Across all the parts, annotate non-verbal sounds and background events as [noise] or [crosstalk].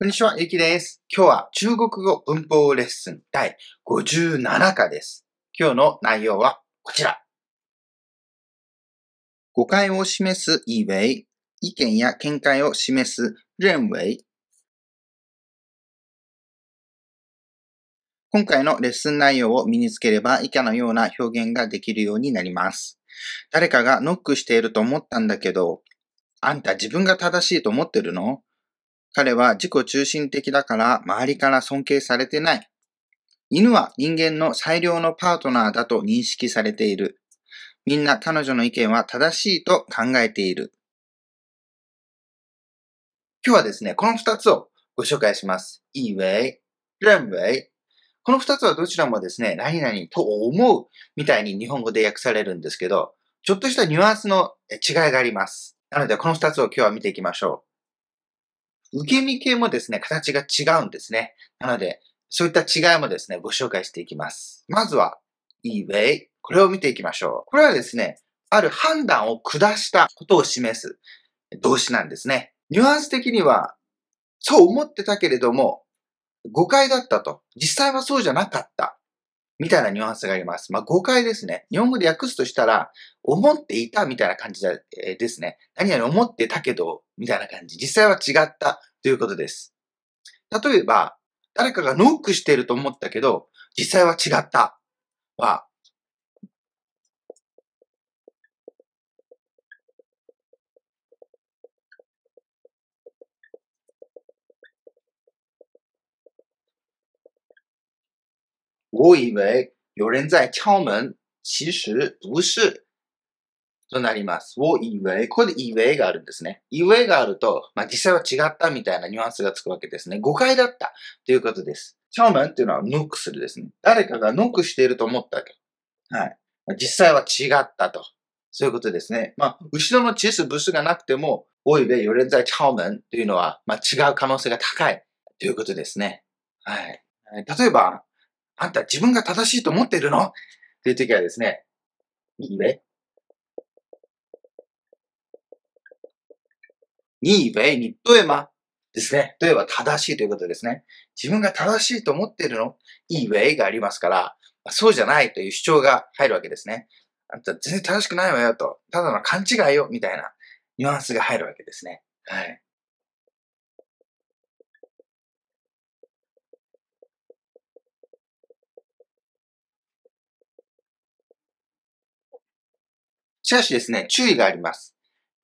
こんにちは、ゆきです。今日は中国語文法レッスン第57課です。今日の内容はこちら。誤解を示す以为、意見や見解を示す認為。今回のレッスン内容を身につければ以下のような表現ができるようになります。誰かがノックしていると思ったんだけど、あんた自分が正しいと思ってるの？彼は自己中心的だから周りから尊敬されてない。犬は人間の最良のパートナーだと認識されている。みんな彼女の意見は正しいと考えている。今日はですね、この二つをご紹介します。以為、認為。この二つはどちらもですね、何々と思うみたいに日本語で訳されるんですけど、ちょっとしたニュアンスの違いがあります。なので、この二つを今日は見ていきましょう。受け身系もですね、形が違うんですね。なので、そういった違いもですね、ご紹介していきます。まずは、以為。これを見ていきましょう。これはですね、ある判断を下したことを示す動詞なんですね。ニュアンス的には、そう思ってたけれども、誤解だったと。実際はそうじゃなかった。みたいなニュアンスがあります。まあ、誤解ですね。日本語で訳すとしたら、思っていたみたいな感じですね。何々思ってたけど、みたいな感じ。実際は違ったということです。例えば、誰かがノックしていると思ったけど、実際は違ったは、我以为有人在敲门，其实不是。となります。を以为。これで以为があるんですね。以为があると、まあ、実際は違ったみたいなニュアンスがつくわけですね。誤解だったということです。敲門っていうのはノックするですね。誰かがノックしていると思ったけど。はい。実際は違ったと。そういうことですね。まあ、後ろのチス、ブスがなくても、おいべ、有人在敲門というのは、まあ、違う可能性が高いということですね。はい。例えば、あんた自分が正しいと思ってるの？っていう時はですね、いいね。に以为に对吗ですね。例えば正しいということですね。自分が正しいと思っているの？以为がありますから、そうじゃないという主張が入るわけですね。あんた全然正しくないわよと。ただの勘違いよみたいなニュアンスが入るわけですね。はい。しかしですね、注意があります。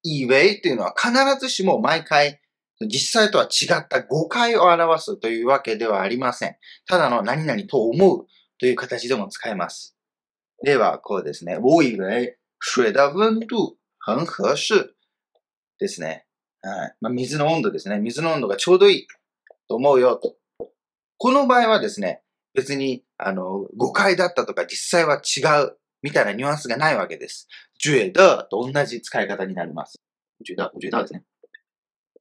以为というのは必ずしも毎回実際とは違った誤解を表すというわけではありません。ただの何々と思うという形でも使えます。では、こうですね。我以为水的温度很合适ですね。はい。まあ、水の温度ですね。水の温度がちょうどいいと思うよと。この場合はですね、別に、あの、誤解だったとか実際は違うみたいなニュアンスがないわけです。觉得と同じ使い方になります。觉得、我觉得ですね。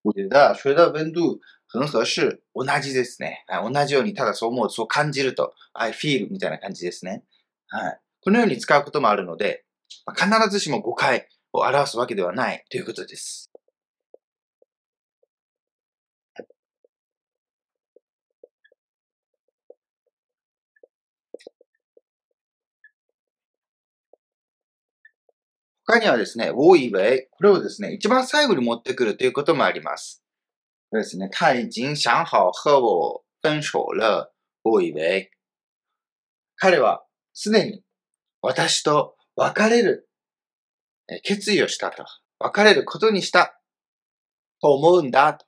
我觉得水的温度很合适。同じですね。同じように、ただそう思う、そう感じると、I feel みたいな感じですね。はい。このように使うこともあるので、必ずしも誤解を表すわけではないということです。他にはですね、我以为、これをですね、一番最後に持ってくるということもあります。これですね、他已经想好和我分手了、我以为。彼はすでに私と別れる決意をしたと。別れることにしたと思うんだと。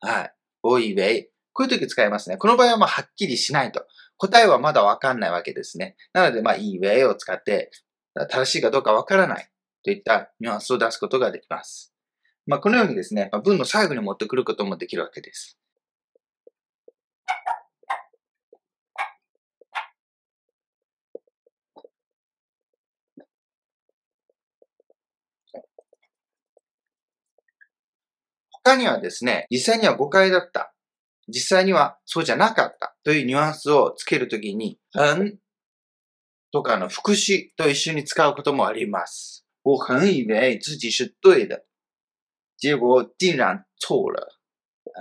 はい。我以为。こういう時使いますね。この場合はまあはっきりしないと。答えはまだわかんないわけですね。なのでまあ、いい way を使って、正しいかどうかわからない。といったニュアンスを出すことができます。まあ、このようにですね、まあ、文の最後に持ってくることもできるわけです。他にはですね、実際には誤解だった。実際にはそうじゃなかったというニュアンスをつけるときに、んとかの副詞と一緒に使うこともあります。我很以为自己是对的，结果竟然错了。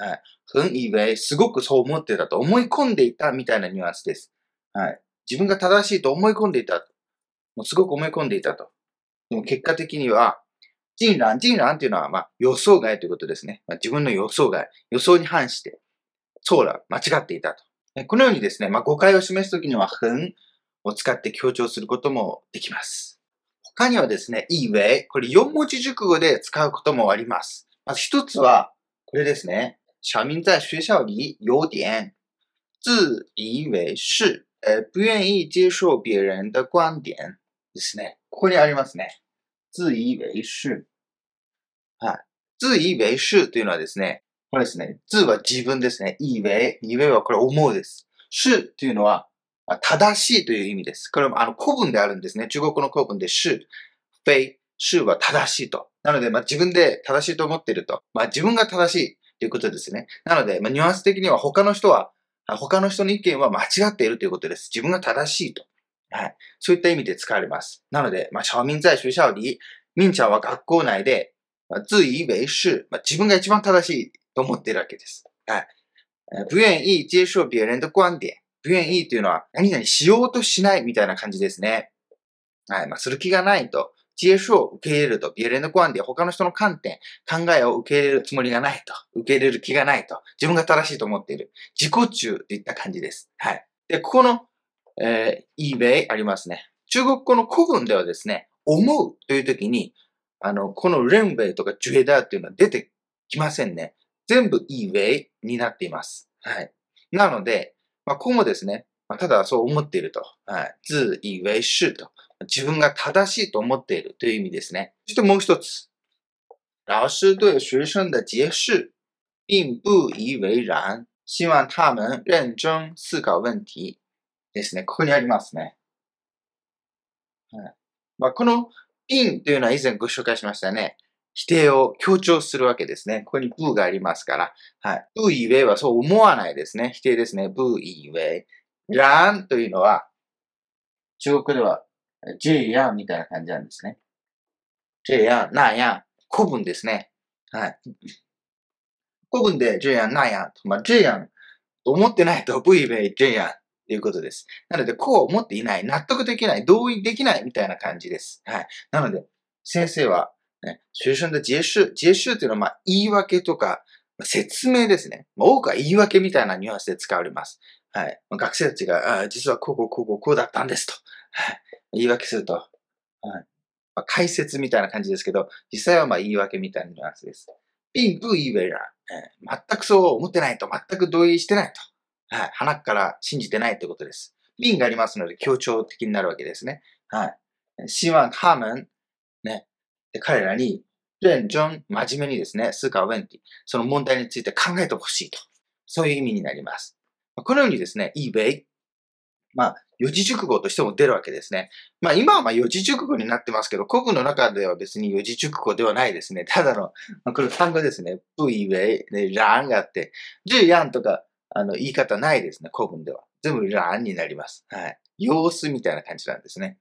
哎，很以为、すごくそう思ってたと思い込んでいたみたいなニュアンスです。はい。自分が正しいと思い込んでいた。もうすごく思い込んでいたと。でも結果的には、人乱、人乱っていうのは、まあ、予想外ということですね。まあ、自分の予想外、予想に反して、そうだ、間違っていたと。このようにですね、まあ、誤解を示すときには、很を使って強調することもできます。他にはですね、以为、これ4文字熟語で使うこともあります。まず一つは、これですね。小明在学校里有点自以为是，呃，不愿意接受别人的观点ですね。ここにありますね。自以为是。はい。自以为是というのはですね、これですね。自は自分ですね。以为、以为はこれ思うです。是というのは正しいという意味です。これもあの古文であるんですね。中国の古文で是、非、是は正しいと。なので、まあ、自分で正しいと思っていると。まあ、自分が正しいということですね。なので、まあ、ニュアンス的には他の人は、他の人の意見は間違っているということです。自分が正しいと。はい。そういった意味で使われます。なので、まあ、小民在学校里、民ちゃんは学校内で、まあ、自以为是、まあ、自分が一番正しいと思っているわけです。はい。不愿意接受別人的观点。不愿意というのは、何々しようとしないみたいな感じですね。はい。まあ、する気がないと。接受を受け入れると、別人の观点、他の人の観点、考えを受け入れるつもりがないと。受け入れる気がないと。自分が正しいと思っている。自己中といった感じです。はい。で、ここの、えー、イーベイありますね。中国語の古文ではですね、思うという時に、あの、このレンベイとかジュエダーっていうのは出てきませんね。全部イーベイになっています。はい。なので、まあ、ここもですね、まあ、ただそう思っていると。はい。自以为是と。自分が正しいと思っているという意味ですね。そしてもう一つ。老師对学生的解釋並不以為然。希望他們認真思考問題。ですね。ここにありますね。はい。まあ、この、並というのは以前ご紹介しましたね。否定を強調するわけですね。ここにブーがありますから。はい。ブーイウェイはそう思わないですね。否定ですね。ブーイウェイ。ランというのは、中国では、ジェイヤンみたいな感じなんですね。ジェイヤン、ナヤン、古文ですね。はい。古文でジェイヤン、ナヤン、まあ、ジェイヤン思ってないと、ブーイウェイ、ジェイヤンということです。なので、こう思っていない、納得できない、同意できないみたいな感じです。はい。なので、先生は、ね、学生的解释、解释というのは、まあ、言い訳とか、説明ですね。多くは言い訳みたいなニュアンスで使われます。はい。学生たちが、あ実はこうこうこうこうこうだったんですと。はい。言い訳すると。はい。まあ、解説みたいな感じですけど、実際はまあ言い訳みたいなニュアンスです。并不以为然。全くそう思ってないと。全く同意してないと。はい。鼻から信じてないということです。并がありますので強調的になるわけですね。はい。希望他们、ね、で彼らに、認真、真面目にですね、思考問題、その問題について考えてほしいと。そういう意味になります。このようにですね、eBay、まあ、四字熟語としても出るわけですね。まあ今はまあ四字熟語になってますけど、古文の中では別に四字熟語ではないですね。ただの、まあ、これ単語ですね。不以为、ね、ンがあって、十やんとか、あの、言い方ないですね、古文では。全部ランになります。はい。様子みたいな感じなんですね。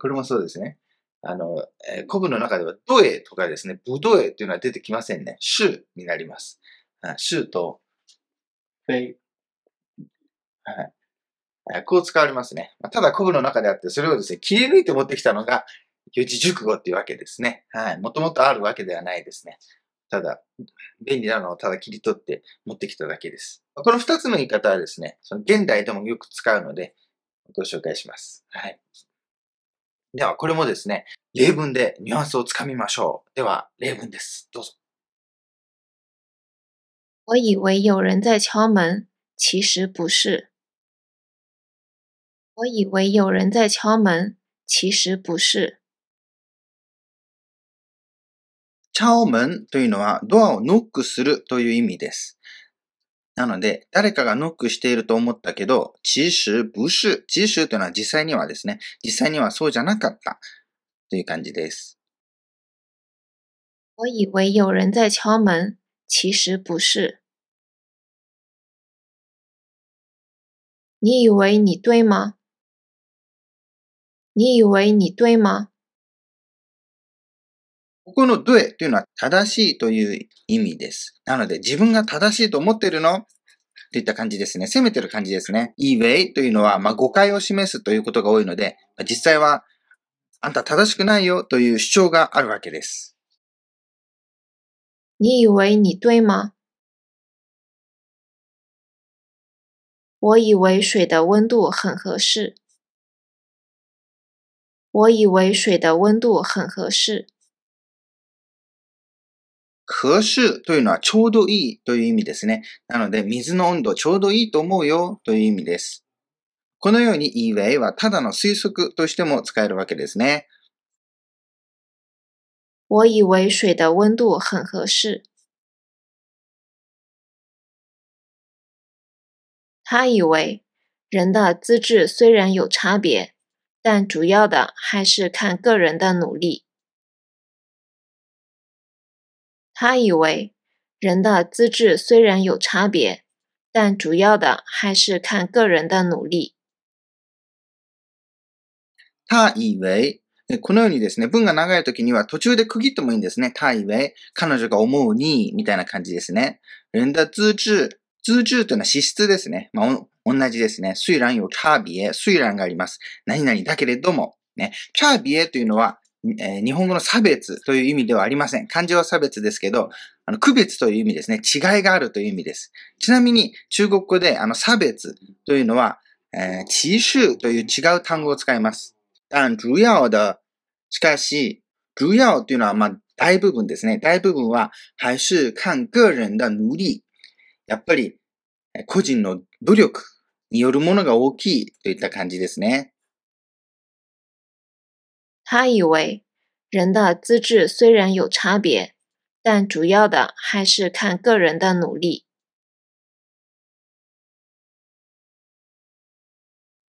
これもそうですね。あの、えー、古文の中では、ドエとかですね、ブドエっていうのは出てきませんね。シュになります。シュと、フェイ、はい。こう使われますね。ただ古文の中であって、それをですね、切り抜いて持ってきたのが、四字熟語っていうわけですね。はい。もともとあるわけではないですね。ただ、便利なのをただ切り取って持ってきただけです。この二つの言い方はですね、その現代でもよく使うので、ご紹介します。はい。では、これもですね、例文でニュアンスをつかみましょう。では、例文です。どうぞ。我以为有人在敲门，其实不是。我以为有人在敲門、其實不是。敲門というのはドアをノックするという意味です。なので、誰かがノックしていると思ったけど、其實不是。其實というのは実際にはですね、実際にはそうじゃなかったという感じです。我以为有人在敲門、其實不是。你以為你對嗎？你以為你對嗎？ここのドエというのは正しいという意味です。なので、自分が正しいと思っているの？といった感じですね。責めてる感じですね。いいウェイというのは、まあ、誤解を示すということが多いので、実際は、あんた正しくないよという主張があるわけです。你以为你对吗？我以为水的温度很合适。我以为水的温度很合适。合适というのはちょうどいいという意味ですね。なので、水の温度ちょうどいいと思うよという意味です。このように e w a はただの推測としても使えるわけですね。我以为水的温度很合适。他以为人的资质虽然有差别，但主要的还是看个人的努力。他以为人的资质虽然有差别，但主要的还是看个人的努力。他以为このようにですね、文が長い時には途中で区切ってもいいんですね。他以为、彼女が思うに、みたいな感じですね。人的资質、資質というのは資質ですね。まあ、同じですね。虽然有差別、虽然があります。何々だけれども、ね。差別というのは、えー、日本語の差別という意味ではありません。漢字は差別ですけど、あの、区別という意味ですね。違いがあるという意味です。ちなみに、中国語で、あの、差別というのは、えー、歧視という違う単語を使います。但主要的、しかし、主要というのは、ま、大部分ですね。大部分は、還是看個人的努力。やっぱり、個人の努力によるものが大きいといった感じですね。他以为人的资质虽然有差别，但主要的还是看个人的努力。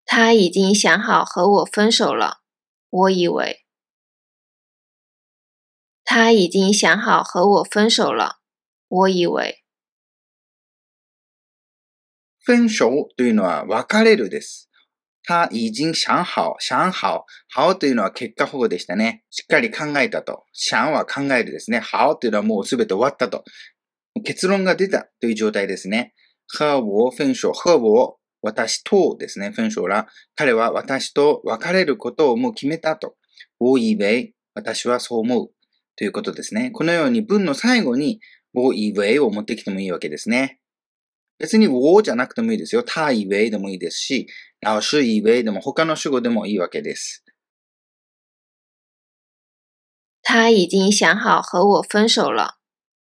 他已经想好和我分手了。我以为他已经想好和我分手了。我以为分手というのは別れるです。 他已经想好、想好、好というのは結果保護でしたね。しっかり考えたと。想は考えるですね。好というのはもうすべて終わったと。結論が出たという状態ですね。和我分手、和我、私とですね、分手ら。彼は私と別れることをもう決めたと。我以为、私はそう思う。ということですね。このように文の最後に、我以为を持ってきてもいいわけですね。別に我じゃなくてもいいですよ。他以为でもいいですし、老師以为でも他の主語でもいいわけです。他已经想好和我分手了。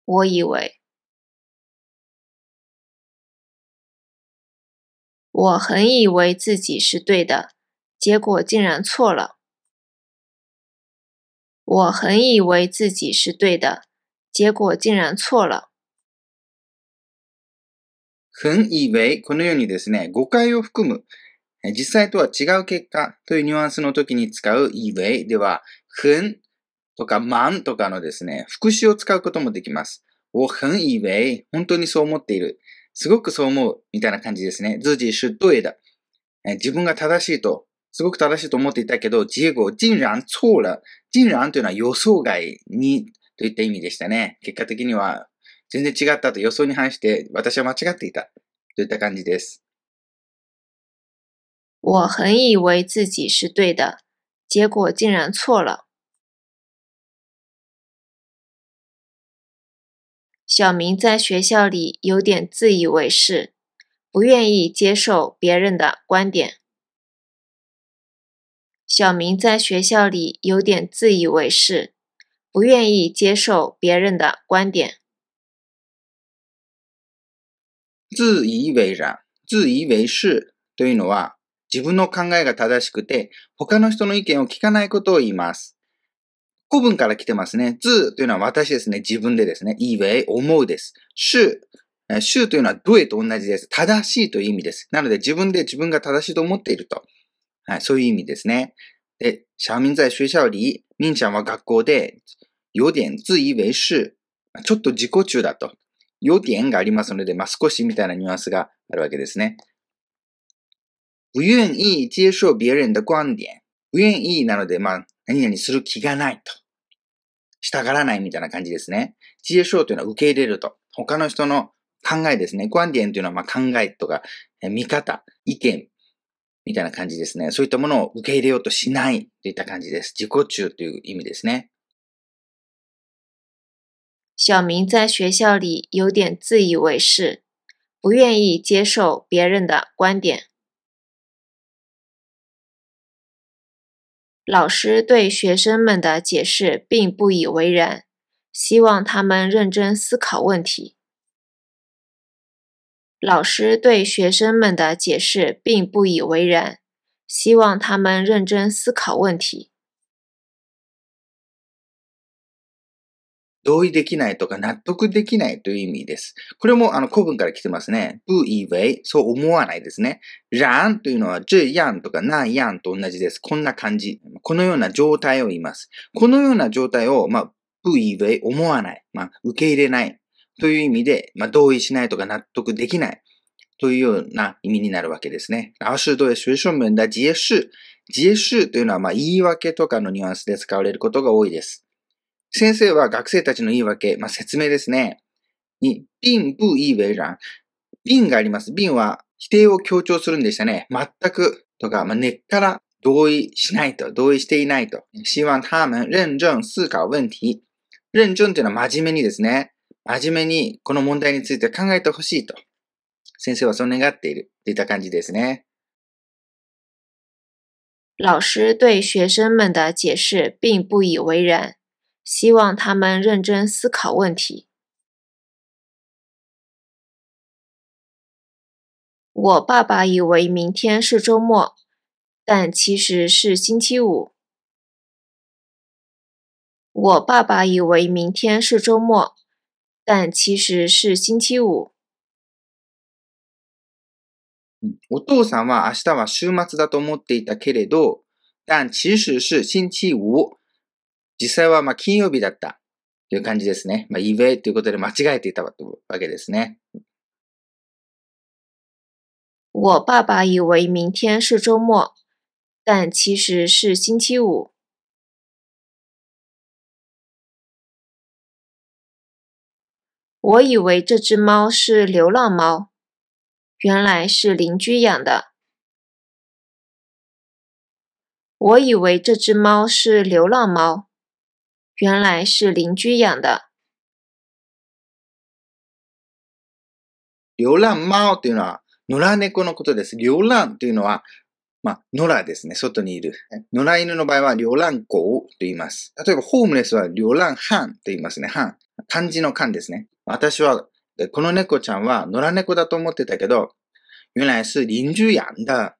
我以为。我很以为自己是对的，结果竟然错了。我很以为自己是对的，结果竟然错了。ふんいべい、このようにですね、誤解を含む、実際とは違う結果というニュアンスの時に使ういべいでは、ふんとかまんとかのですね、副詞を使うこともできます。我很以为、本当にそう思っている。すごくそう思う、みたいな感じですね。自己是对的。自分が正しいと、すごく正しいと思っていたけど、結果竟然错了。竟然というのは予想外にといった意味でしたね。結果的には全然違ったと予想に反して私は間違っていたといった感じです。我很以为自己是对的，结果竟然错了。小明在学校里有点自以为是，不愿意接受别人的观点。小明在学校里有点自以为是，不愿意接受别人的观点。自以为然、自以為是というのは、自分の考えが正しくて、他の人の意見を聞かないことを言います。古文から来てますね。自というのは私ですね。自分でですね。以為、思うです。主、主というのはどえと同じです。正しいという意味です。なので自分で自分が正しいと思っていると。はい、そういう意味ですね。で、小明在学校里、みんちゃんは学校で、有点自以為是、ちょっと自己中だと。要点がありますので、まあ、少しみたいなニュアンスがあるわけですね。不願意接受別人的观点。不願意なので、まあ、何々する気がないと。従らないみたいな感じですね。接受というのは受け入れると。他の人の考えですね。观点というのはま考えとか、見方、意見みたいな感じですね。そういったものを受け入れようとしないといった感じです。自己中という意味ですね。小明在学校里有点自以为是，不愿意接受别人的观点。老师对学生们的解释并不以为然，希望他们认真思考问题。老师对学生们的解释并不以为然，希望他们认真思考问题。同意できないとか納得できないという意味です。これもあの古文から来てますね。不以为、そう思わないですね。然というのは这样とか那样と同じです。こんな感じ。このような状態を言います。このような状態を、まあ、不以为、思わない。まあ、受け入れない。という意味で、まあ、同意しないとか納得できない。というような意味になるわけですね。老师对学生们的解释。解释というのは、まあ、言い訳とかのニュアンスで使われることが多いです。先生は学生たちの言い訳、まあ、説明ですね。に、并不以为然。并があります。并は否定を強調するんでしたね。全くとか、まあ、根っから同意しないと、同意していないと。希望他们認真思考問題。認真というのは真面目にですね。真面目にこの問題について考えてほしいと。先生はそう願っているといった感じですね。老师对学生们的解释并不以为然。希望他们认真思考问题。我爸爸以为明天是周末，但其实是星期五。我爸爸以为明天是周末，但其实是星期五。お父さんは明日は週末だと思っていたけれど、但其实是星期五。 実際はまあ金曜日だったという感じですね。まあ、イベということで間違えていたわけですね。我爸爸以为明天是周末，但其实是星期五。我以为这只猫是流浪猫，原来是邻居养的。我以为这只猫是流浪猫。原来是邻居养的。流浪猫というのは、野良猫のことです。流浪というのは、まあ、野良ですね。外にいる。野良犬の場合は、流浪狗と言います。例えば、ホームレスは、流浪漢と言いますね。漢。漢字の漢ですね。私は、この猫ちゃんは、野良猫だと思ってたけど、原来是邻居養的。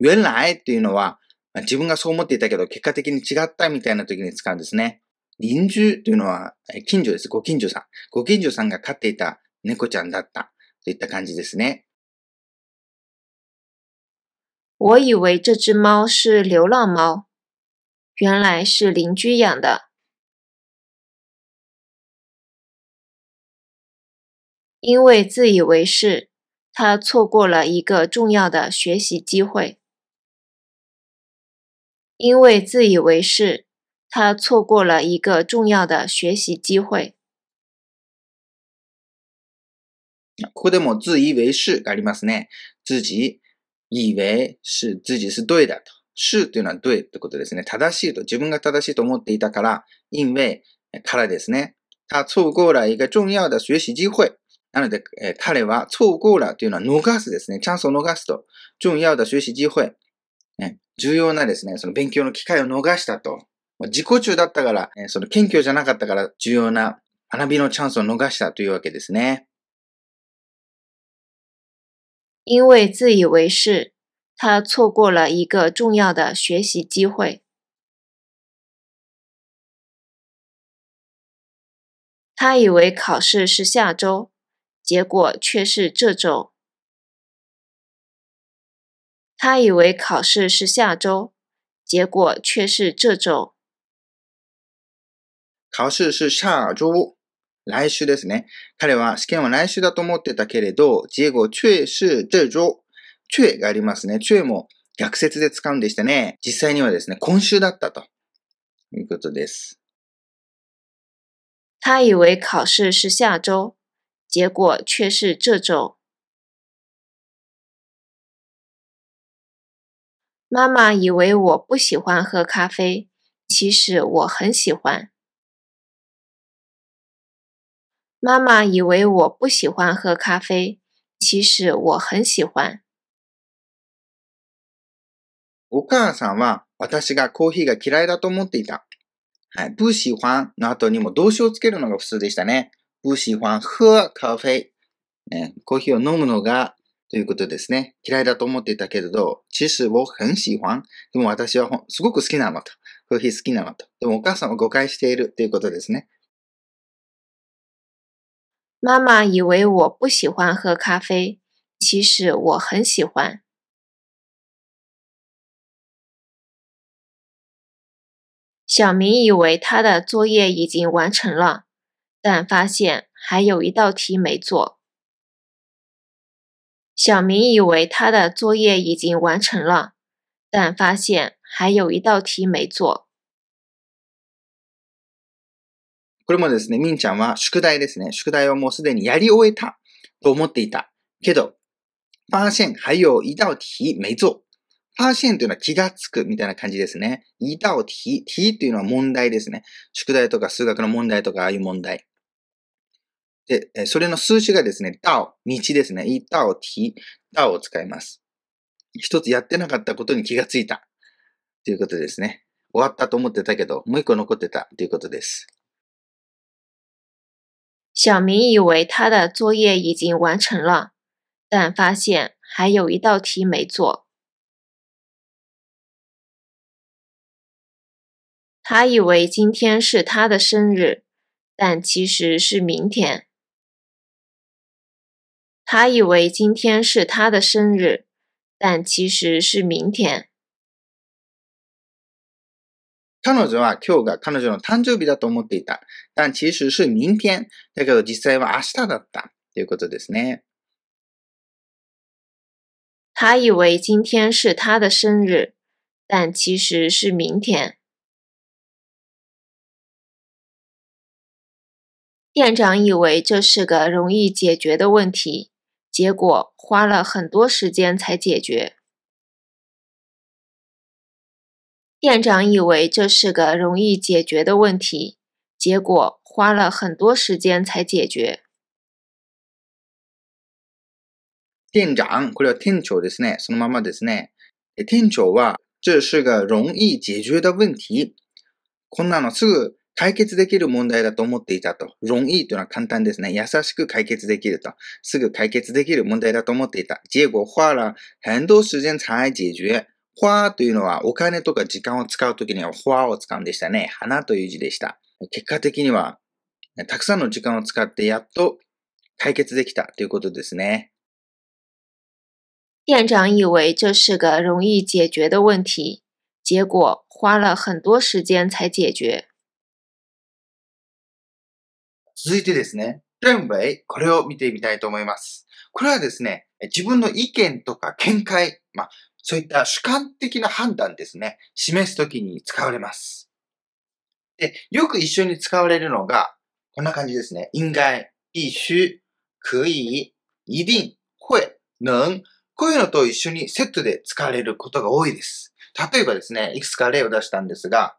原来っていうのは、自分がそう思っていたけど、結果的に違ったみたいな時に使うんですね。隣住というのは、近所です。ご近所さん。ご近所さんが飼っていた猫ちゃんだった。といった感じですね。我以为这只猫是流浪猫，原来是邻居养的。因为自以为是，他错过了一个重要的学习机会。因为自以为是，他错过了一个重要的学习机会。ここでも自以为是がありますね。自己以为是自己是对だと。是というのは对ってことですね。正しいと。自分が正しいと思っていたから、因为からですね。他错过了一个重要的学习機会。なので、彼は错过了というのは逃すですね。チャンスを逃すと。重要的学習機会。ね、 重要なですね、その勉強の機会を逃したと。自己中だったから、その謙虚じゃなかったから重要な学びのチャンスを逃したというわけですね。因为自以为是，他错过了一个重要的学习机会。他以为考试是下周，结果却是这周。他以为考试是下周，结果却是这周。考試是下周。来週ですね。彼は試験は来週だと思ってたけれど、結果却是这周。却がありますね。却も逆説で使うんでしたね。実際にはですね、今週だったということです。他以为考试是下周，结果却是这周。妈妈以为我不喜欢喝咖啡，其实我很喜欢。妈妈以为我不喜欢喝咖啡，其实我很喜欢。お母さんは私がコーヒーが嫌いだと思っていた。はい。不喜欢の後にも動詞をつけるのが普通でしたね。不喜欢喝咖啡。ね、コーヒーを飲むのが ということですね。嫌いだと思っていたけれど、其实我很喜欢。でも私はすごく好きなのと。コーヒー好きなのと。でもお母さんは誤解しているということですね。妈妈以为我不喜欢喝咖啡，其实我很喜欢。小明以为他的作业已经完成了，但发现还有一道题没做。小明以为他的作业已经完成了，但发现还有一道题没做。これもですね、みんちゃんは宿題ですね。宿題をもうすでにやり終えたと思っていた。けど、发现还有一道题没做。发現というのは気がつくみたいな感じですね。一道題。題というのは問題ですね。宿題とか数学の問題とかああいう問題。で、それの数詞がですね、道、道ですね。一道題、道を使います。一つやってなかったことに気がついた。ということですね。終わったと思ってたけど、もう一個残ってたということです。小明以为他的作业已经完成了，但发现还有一道题没做。他以为今天是他的生日，但其实是明天。他以为今天是他的生日，但其实是明天。彼女は今日が彼女の誕生日だと思っていた。但其实是明天。だけど実際は明日だった。ということですね。他以为今天是他的生日，但其实是明天。店长以为这是个容易解决的问题，结果花了很多时间才解决。店长以为这是个容易解决的问题，结果花了很多时间才解决。店長、これは店長ですね。そのままですね。店長は、这是个容易解决的问题。こんなのすぐ 解決できる問題だと思っていたと。容易というのは簡単ですね。優しく解決できると。すぐ解決できる問題だと思っていた。結果花了很多時間才解決。花というのはお金とか時間を使うときには花を使うんでしたね。花という字でした。結果的には、たくさんの時間を使ってやっと解決できたということですね。店長以为这是个容易解决的问题，结果花了很多时间才解决。続いてですね、認為、これを見てみたいと思います。これはですね、自分の意見とか見解、まあ、そういった主観的な判断ですね、示すときに使われます。で、よく一緒に使われるのが、こんな感じですね。应该、必須、可以、一定、会、能、こういうのと一緒にセットで使われることが多いです。例えばですね、いくつか例を出したんですが、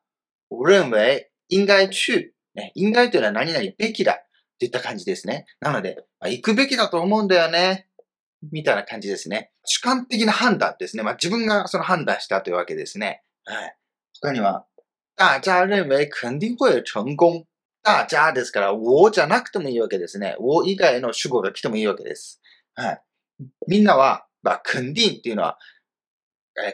我認為应该去ね、应該というのは何々べきだといった感じですね。なので、まあ、行くべきだと思うんだよね。みたいな感じですね。主観的な判断ですね。まあ、自分がその判断したというわけですね。はい。他には、大家認為肯定会成功。大家ですから、我じゃなくてもいいわけですね。我以外の主語が来てもいいわけです。はい。みんなは、まあ、肯定っていうのは、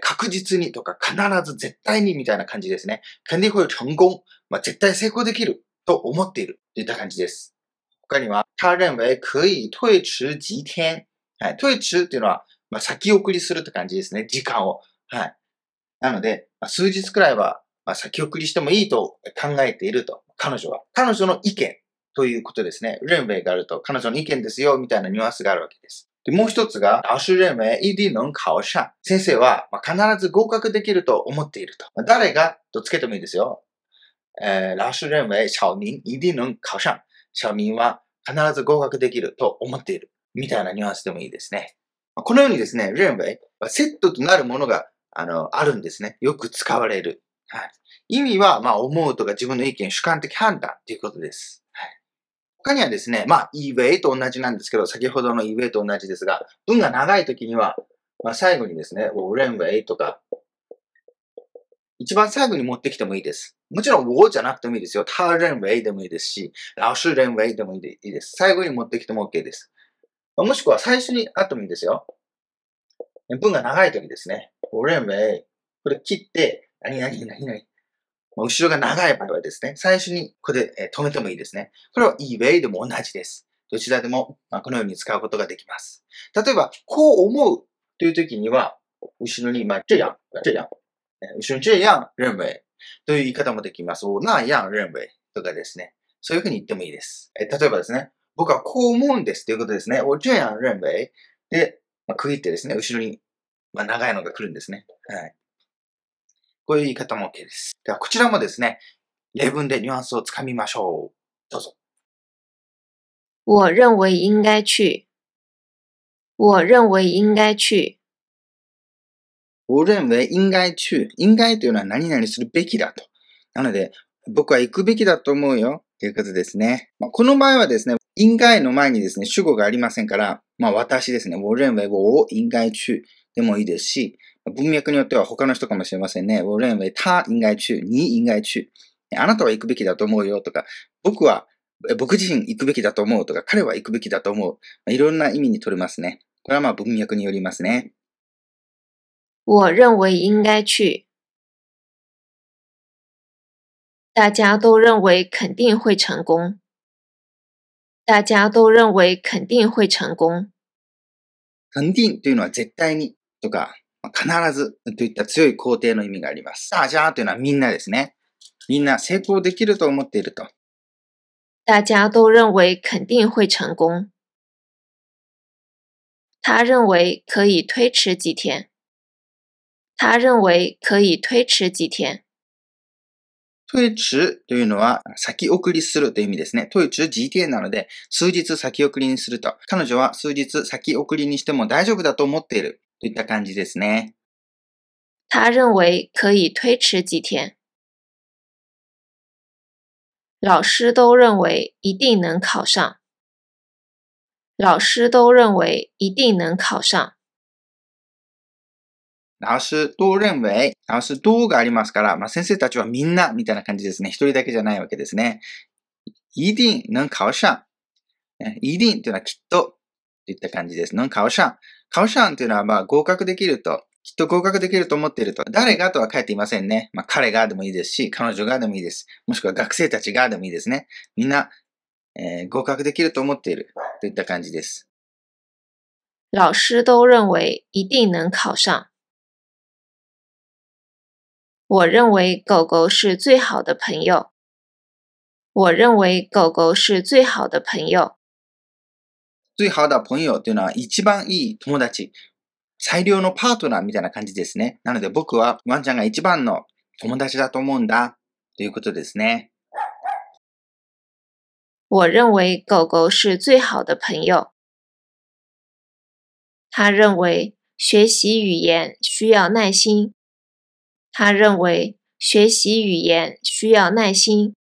確実にとか必ず絶対にみたいな感じですね。肯定会成功。まあ、絶対成功できる。と思っているといった感じです。他には、他認為可以退遲幾天。はい。退遲っていうのは、まあ、先送りするって感じですね。時間を。はい。なので、まあ、数日くらいは、まあ、先送りしてもいいと考えていると。彼女は。彼女の意見ということですね。認為があると、彼女の意見ですよ、みたいなニュアンスがあるわけです。で、もう一つが、老師認為一定能考上。先生は、まあ、必ず合格できると思っていると。まあ、誰がとつけてもいいですよ。えー、老師認為小明一定能考上。小明は必ず合格できると思っている。みたいなニュアンスでもいいですね。このようにですね、認為はセットとなるものがあのあるんですね。よく使われる。はい、意味は、まあ、思うとか自分の意見、主観的判断ということです。はい、他にはですね、まあ、イーウェイと同じなんですけど、先ほどのイーウェイと同じですが、文が長い時には、まあ、最後にですね、ウレンウェイとか、一番最後に持ってきてもいいです。もちろん、ウォーじゃなくてもいいですよ。ターレンウェイでもいいですし、ラウシュレンウェイでもいいです。最後に持ってきても OK です。もしくは最初にあってもいいんですよ。文が長い時ですね。ウレンウェイ。これ切って、何々何々。後ろが長い場合はですね、最初にここで止めてもいいですね。これは eBay でも同じです。どちらでもこのように使うことができます。例えば、こう思うという時には、後ろに、まあ、这样、这样。後ろに这样認为という言い方もできます。那样認为とかですね。そういうふうに言ってもいいです。え例えばですね、僕はこう思うんですということですね。我这样認为で、まあ、区切ってですね、後ろに、まあ、長いのが来るんですね。はい。こういう言い方も OK です。では、こちらもですね、例文でニュアンスをつかみましょう。どうぞ。我认为应该去。我认为应该去。我认为应该去。应该というのは何々するべきだと。なので、僕は行くべきだと思うよ。ということですね。まあ、この場合はですね、应该の前にですね、主語がありませんから、まあ私ですね、我认为我应该去でもいいですし、文脈によっては他の人かもしれませんね。我认为他应该去、你应该去。あなたは行くべきだと思うよとか、僕は、僕自身行くべきだと思うとか、彼は行くべきだと思う。いろんな意味に取れますね。これはまあ文脈によりますね。我认为应该去。大家都认为肯定会成功。大家都认为肯定会成功。肯定というのは絶対に [laughs] とか、必ずといった強い肯定の意味があります。大家というのはみんなですね。みんな成功できると思っていると。大家都认为肯定会成功。他认为可以推迟几天。他认为可以推迟几天。推迟というのは先送りするという意味ですね。推迟時点なので数日先送りにすると。彼女は数日先送りにしても大丈夫だと思っているといった感じですね。他认为可以推迟几天。老师都认为一定能考上。老师都认为一定能考上。 老師都認为、老師都がありますから、まあ、先生たちはみんなみたいな感じですね。一人だけじゃないわけですね。一定能考上。一定というのはきっとといった感じです。能考上。考上というのはまあ合格できると、きっと合格できると思っていると。誰がとは書いていませんね。まあ彼がでもいいですし、彼女がでもいいです。もしくは学生たちがでもいいですね。みんな、えー、合格できると思っているといった感じです。老師都認為一定能考上。我認為狗狗是最好的朋友。我認為狗狗是最好的朋友。最好的朋友というのは一番いい友達。最良のパートナーみたいな感じですね。なので僕はワンちゃんが一番の友達だと思うんだ。ということですね。我認為狗狗是最好的朋友。他認為學習語言需要耐心。 他認為學習語言需要耐心。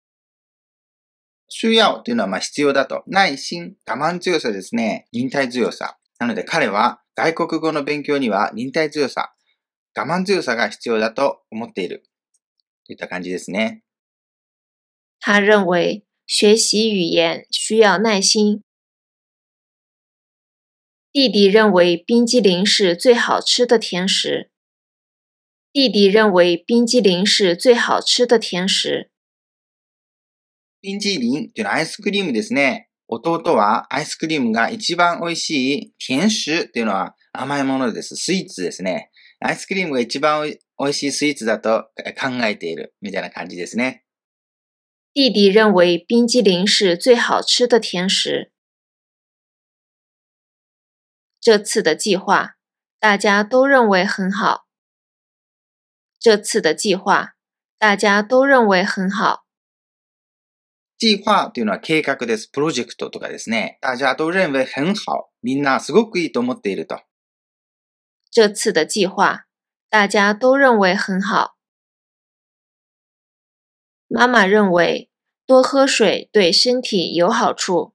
需要というのはまあ必要だと。耐心、我慢強さですね。忍耐強さ。なので彼は外国語の勉強には忍耐強さ、我慢強さが必要だと思っている。といった感じですね。他認為學習語言需要耐心。弟弟認為冰激凌是最好吃的甜食。 弟弟認為冰激凌是最好吃的甜食。冰激凌というのはアイスクリームですね。弟はアイスクリームが一番美味しい甜酒というのは甘いものです。スイーツですね。アイスクリームが一番美味しいスイーツだと考えているみたいな感じですね。弟弟認為冰激凌是最好吃的甜食。這次的計劃，大家都認為很好。這次的計劃，大家都認為很好。 計划というのは計画です。プロジェクトとかですね。大家都认为很好。みんなすごくいいと思っていると。这次的计划，大家都认为很好。妈妈认为多喝水对身体有好处。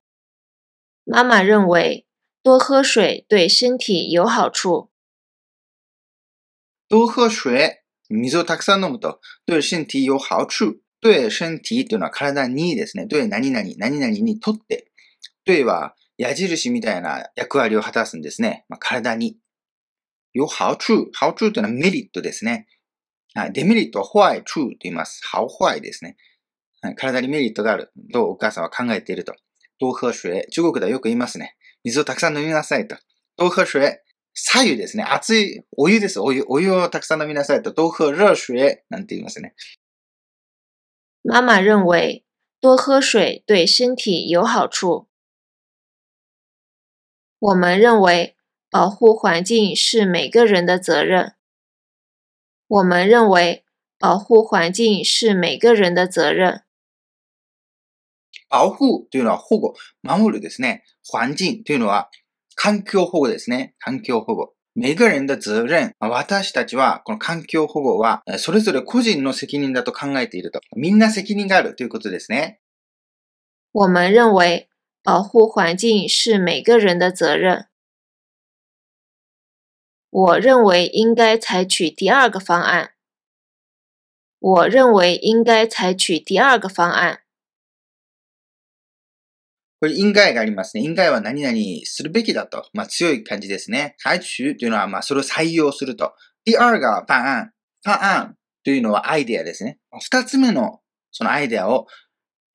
妈妈认为多喝水对身体有好处。多喝水、 水をたくさん飲むと、对身体有好处。对身体というのは体にですね、对何々、何々にとって、对は矢印みたいな役割を果たすんですね。まあ、体に。有好处。好处というのはメリットですね。はい、デメリットは坏处と言います。好坏ですね。はい、体にメリットがあるとお母さんは考えていると。多喝水。中国ではよく言いますね。水をたくさん飲みなさいと。多喝水。左右ですね。熱いお湯です。お湯、お湯をたくさん飲みなさいと。多喝熱水なんて言いますね。妈妈认为多喝水对身体有好处。我们认为保护环境是每个人的责任。我们认为保护环境是每个人的责任。保護というのは保護、守るですね。環境というのは環境保護ですね。環境保護。每个人的责任。私たちは、この環境保護は、それぞれ個人の責任だと考えていると。みんな責任があるということですね。我们认为保护环境是每个人的责任。我认为应该采取第二个方案。我认为应该采取第二个方案。これ、因外がありますね。因外は何々するべきだと。まあ、強い感じですね。採取というのは、まあ、それを採用すると。第二がパ案。パ案というのはアイデアですね。二つ目のそのアイデアを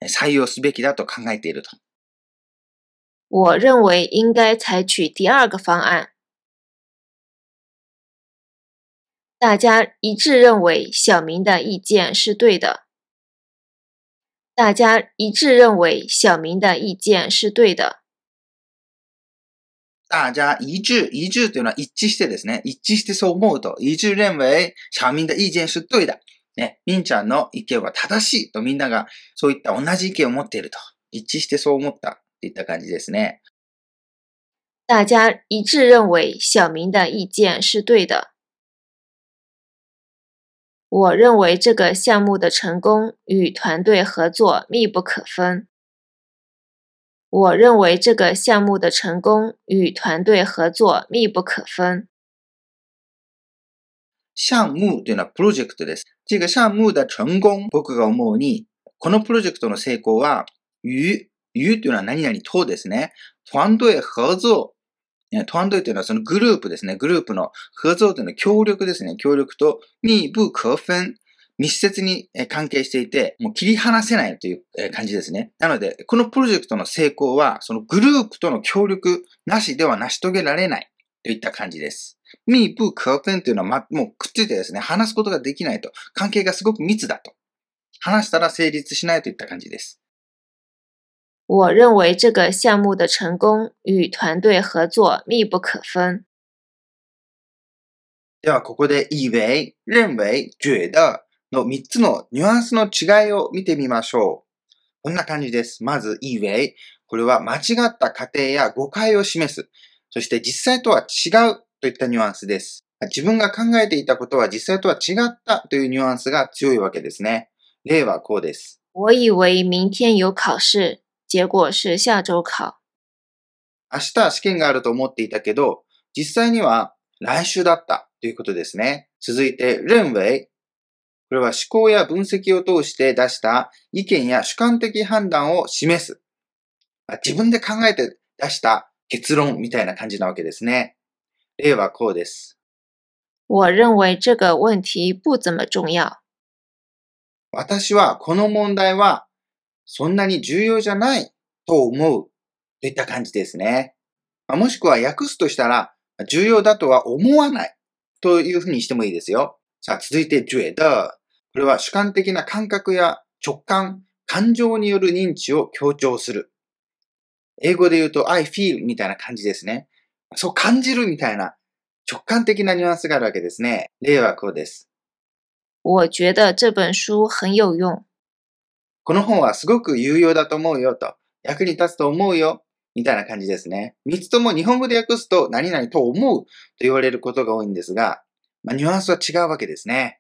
採用すべきだと考えていると。我认为应该采取第二个方案。大家一致认为小明的意见是对的。大家一致认为小明的意见是对的。大家一致、一致というのは一致してですね。一致してそう思うと。一致認為、小明的意見是对だ。ね、みんちゃんの意見は正しいとみんながそういった同じ意見を持っていると。一致してそう思ったといった感じですね。大家一致认为小明的意见是对的。我认为这个项目的成功与团队合作密不可分。我认为这个项目的成功与团队合作密不可分。项目というのはプロジェクトです。这个项目的成功、僕が思うに、このプロジェクトの成功は、与、与というのは何々とですね。团队合作 团隊というのはそのグループですね。グループの合作というのは協力ですね。協力と密不可分。密接に関係していて、もう切り離せないという感じですね。なので、このプロジェクトの成功は、そのグループとの協力なしでは成し遂げられないといった感じです。密不可分というのは、ま、もうくっついてですね、話すことができないと。関係がすごく密だと。話したら成立しないといった感じです。我认为这个项目的成功与团队合作密不可分。では、ここで、以为、認为、觉得の3つのニュアンスの違いを見てみましょう。こんな感じです。まず、以为。これは間違った過程や誤解を示す。そして実際とは違うといったニュアンスです。自分が考えていたことは実際とは違ったというニュアンスが強いわけですね。例はこうです。我以为明天有考试。结果是下周考。明日試験があると思っていたけど、実際には来週だったということですね。続いて、認為。これは思考や分析を通して出した意見や主観的判断を示す。自分で考えて出した結論みたいな感じなわけですね。例はこうです。我認為這個問題不怎麼重要。私はこの問題はそんなに重要じゃないと思うといった感じですね。もしくは訳すとしたら、重要だとは思わないというふうにしてもいいですよ。さあ、続いて、觉得。これは主観的な感覚や直感、感情による認知を強調する。英語で言うと I feel みたいな感じですね。そう感じるみたいな直感的なニュアンスがあるわけですね。例はこうです。我觉得这本书很有用。この本はすごく有用だと思うよと、役に立つと思うよ、みたいな感じですね。三つとも日本語で訳すと何々と思うと言われることが多いんですが、まあ、ニュアンスは違うわけですね。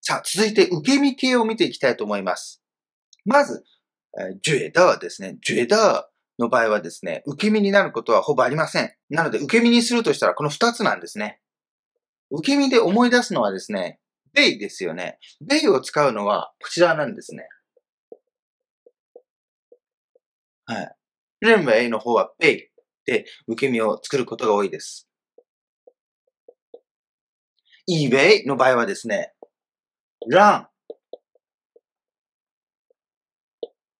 さあ、続いて受け身系を見ていきたいと思います。まず、觉得ですね。觉得の場合はですね、受け身になることはほぼありません。なので、受け身にするとしたらこの二つなんですね。受け身で思い出すのはですね、ベイですよね。ベイを使うのはこちらなんですね。はい。認为の方はベイで受け身を作ることが多いです。以为の場合はですね、ラ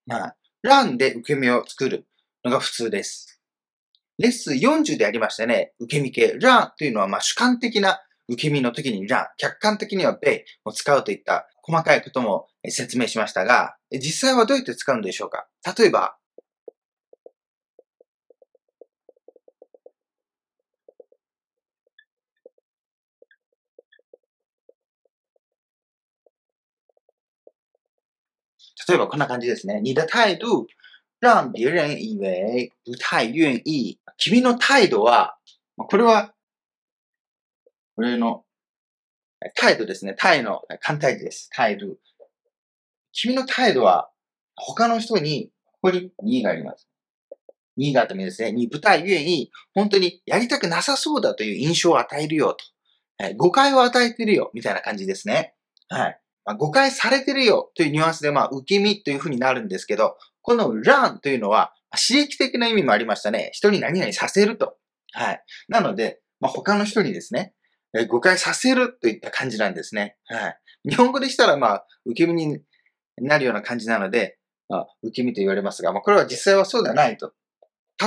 ン。はい。ランで受け身を作るのが普通です。レッスン40でありましたね、受け身系。ランというのはまあ主観的な受け身の時にラン、客観的にはベイを使うといった細かいことも説明しましたが、実際はどうやって使うんでしょうか？例えば、例えばこんな感じですね。你的態度让别人以为不太願意。君の態度は、これはこれの態度ですね。態の簡体字です。態度。君の態度は他の人に、ここに2があります。2があってもですね、に舞台ゆえに、本当にやりたくなさそうだという印象を与えるよと。はい、誤解を与えてるよ、みたいな感じですね。はい。まあ、誤解されてるよというニュアンスで、まあ、受け身というふうになるんですけど、この run というのは、刺激的な意味もありましたね。人に何々させると。はい。なので、まあ、他の人にですね、え誤解させるといった感じなんですね。はい。日本語でしたら、まあ、受け身になるような感じなので、まあ、受け身と言われますが、まあ、これは実際はそうではないと。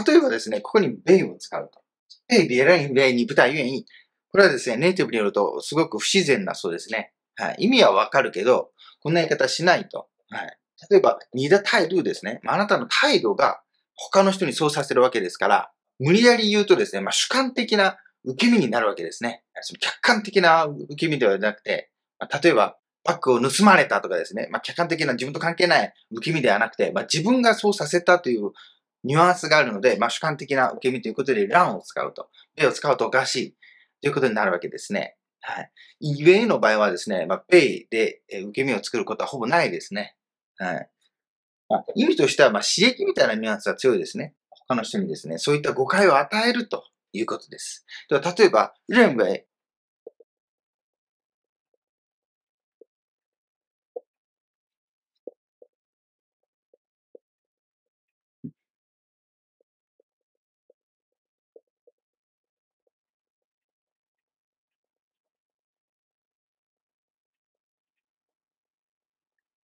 例えばですね、ここにベイを使うと。ベイ、ビエライン、ベイに舞台ゆえに、これはですね、ネイティブによるとすごく不自然なそうですね。はい。意味はわかるけど、こんな言い方しないと。はい。例えば、ニダ態度ですね。まああなたの態度が他の人にそうさせるわけですから、無理やり言うとですね、まあ、主観的な受け身になるわけですね。その客観的な受け身ではなくて、まあ、例えば、バッグを盗まれたとかですね、まあ、客観的な自分と関係ない受け身ではなくて、まあ、自分がそうさせたというニュアンスがあるので、まあ、主観的な受け身ということで、ランを使うと。ペイを使うとおかしいということになるわけですね。はい。イウェイの場合はですね、まあ、ペイで受け身を作ることはほぼないですね。はい。まあ、意味としては、まあ、刺激みたいなニュアンスは強いですね。他の人にですね、そういった誤解を与えるということです。では例えば、認为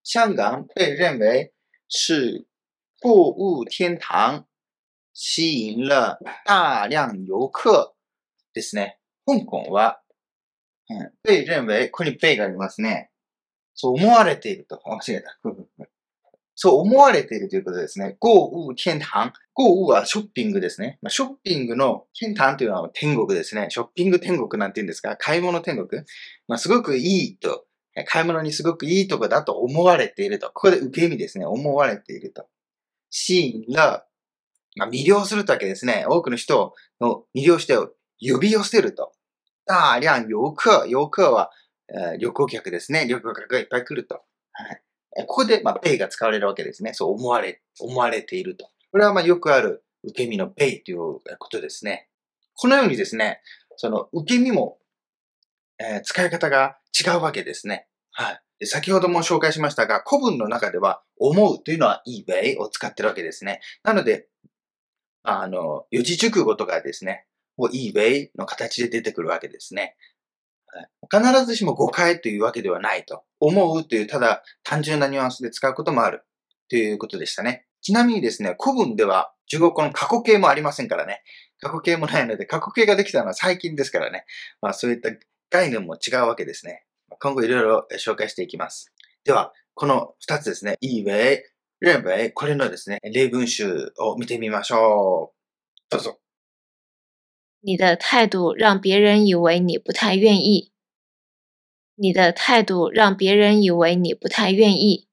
香港被认为是购物天堂。吸引了大量遊客ですね。香港は、うん、被認為、ここに被がありますね。そう思われていると。間違えた。[laughs] そう思われているということですね。購物天堂。購物はショッピングですね。まあ、ショッピングの天堂というのは天国ですね。ショッピング天国なんて言うんですか？買い物天国？まあ、すごくいいと。買い物にすごくいいとこだと思われていると。ここで受け身ですね。思われていると。吸引了まあ、魅了するとわけですね。多くの人を魅了して呼び寄せると。大量遊客、遊客は、えー、旅行客ですね。旅行客がいっぱい来ると。はい、ここで、まあ、ペイが使われるわけですね。そう思われ、思われていると。これは、まあ、よくある受け身のペイということですね。このようにですね、その受け身も、えー、使い方が違うわけですね。はい。先ほども紹介しましたが、古文の中では、思うというのは eBay を使ってるわけですね。なので、あの、四字熟語とかですね、もう eBay の形で出てくるわけですね。必ずしも誤解というわけではないと。思うというただ単純なニュアンスで使うこともあるということでしたね。ちなみにですね、古文では中国語の過去形もありませんからね。過去形もないので、過去形ができたのは最近ですからね。まあそういった概念も違うわけですね。今後いろいろ紹介していきます。では、この二つですね。eBay 认为、これのですね、例文集を見てみましょう。どうぞ。你的态度让别人以为你不太愿意。你的态度让别人以为你不太愿意。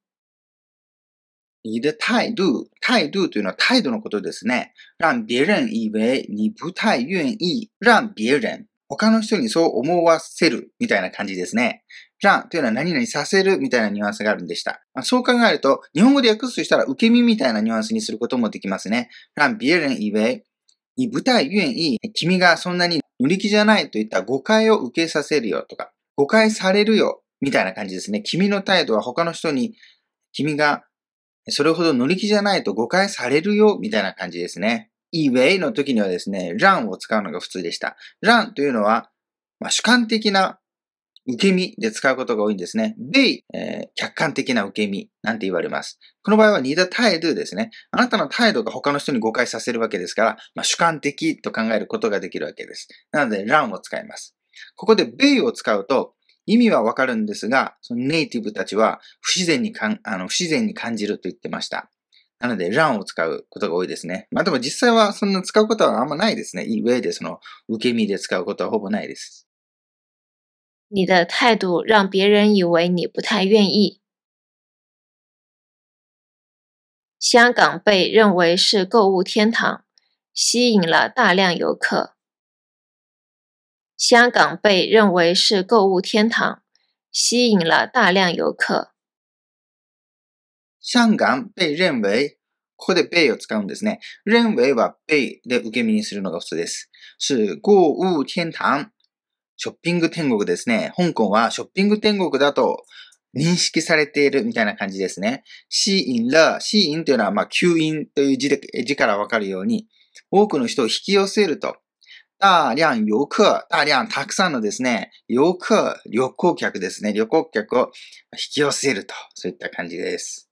你的態度、態度というのは態度のことですね。让別人以为你不太願意让別人、他の人にそう思わせるみたいな感じですね。让というのは何々させるみたいなニュアンスがあるんでした。そう考えると、日本語で訳すとしたら受け身みたいなニュアンスにすることもできますね。让別人以为你不太願意、君がそんなに乗り気じゃないといった誤解を受けさせるよとか、誤解されるよみたいな感じですね。君の態度は他の人に、君がそれほど乗り気じゃないと誤解されるよみたいな感じですね。以为の時にはですね、ランを使うのが普通でした。ランというのは、まあ、主観的な受け身で使うことが多いんですね。米、えー、客観的な受け身なんて言われます。この場合はニダ態度ですね。あなたの態度が他の人に誤解させるわけですから、まあ、主観的と考えることができるわけです。なので、ランを使います。ここで米を使うと、意味はわかるんですが、そのネイティブたちは不自然にかんあの不自然に感じると言ってました。なので、ランを使うことが多いですね。まあでも実際はそんな使うことはあんまないですね。いい上でその受け身で使うことはほぼないです。你的态度让别人以为你不太愿意。香港被认为是购物天堂，吸引了大量游客。香港被认为是购物天堂，吸引了大量游客。香港被認为、ここで被を使うんですね。認为は被で受け身にするのが普通です。是購物天堂。 ショッピング天国ですね。香港はショッピング天国だと認識されているみたいな感じですね。吸引了、吸引というのは、まあ、吸引という字で字からわかるように、多くの人を引き寄せると。大量遊客、大量たくさんのですね、遊客、旅行客ですね、旅行客を引き寄せると、そういった感じです。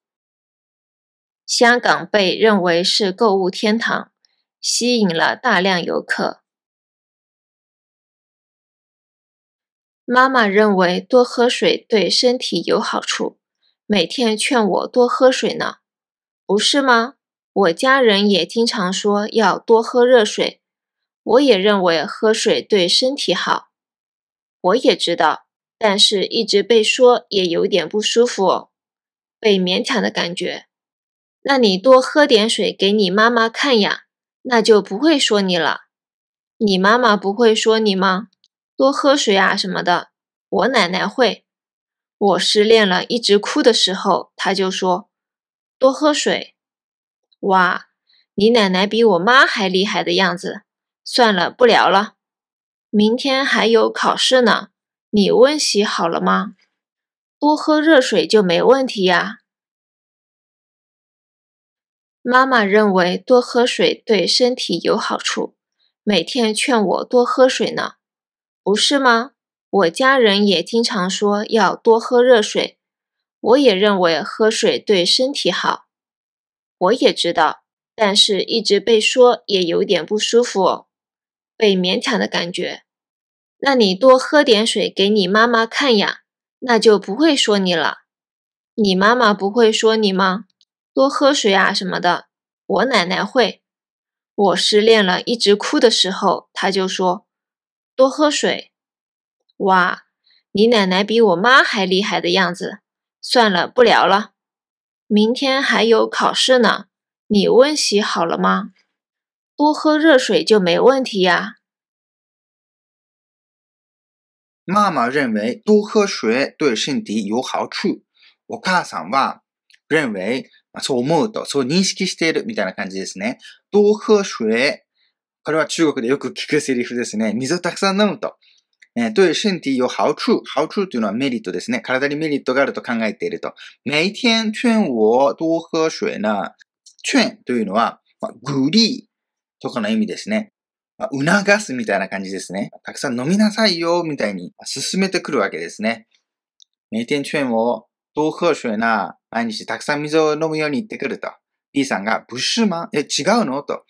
香港被认为是购物天堂，吸引了大量游客。妈妈认为多喝水对身体有好处，每天劝我多喝水呢，不是吗？我家人也经常说要多喝热水。我也认为喝水对身体好，我也知道，但是一直被说也有点不舒服哦，被勉强的感觉。那你多喝点水给你妈妈看呀，那就不会说你了。你妈妈不会说你吗？多喝水啊什么的，我奶奶会。我失恋了一直哭的时候，她就说多喝水。哇，你奶奶比我妈还厉害的样子。算了，不聊了。明天还有考试呢，你温习好了吗？多喝热水就没问题呀。妈妈认为多喝水对身体有好处，每天劝我多喝水呢，不是吗？我家人也经常说要多喝热水，我也认为喝水对身体好，我也知道，但是一直被说也有点不舒服。被勉强的感觉，那你多喝点水给你妈妈看呀，那就不会说你了。你妈妈不会说你吗？多喝水啊什么的，我奶奶会。我失恋了一直哭的时候，她就说多喝水。哇，你奶奶比我妈还厉害的样子。算了，不聊了。明天还有考试呢，你温习好了吗？多喝热水就没问题呀。妈妈认为多喝水对身体有好处。お母さんは認为、そう思うと、そう認識しているみたいな感じですね。多喝水。 これは中国でよく聞くセリフですね。水をたくさん飲むと。えー、对身体有好处？好处というのはメリットですね。体にメリットがあると考えていると。每天劝我多喝水な。劝というのは、まあ、グリーとかの意味ですね。まあ、促すみたいな感じですね。たくさん飲みなさいよ、みたいに進めてくるわけですね。每天劝我多喝水な。毎日たくさん水を飲むように言ってくると。B さんが、不是吗え、違うの？と。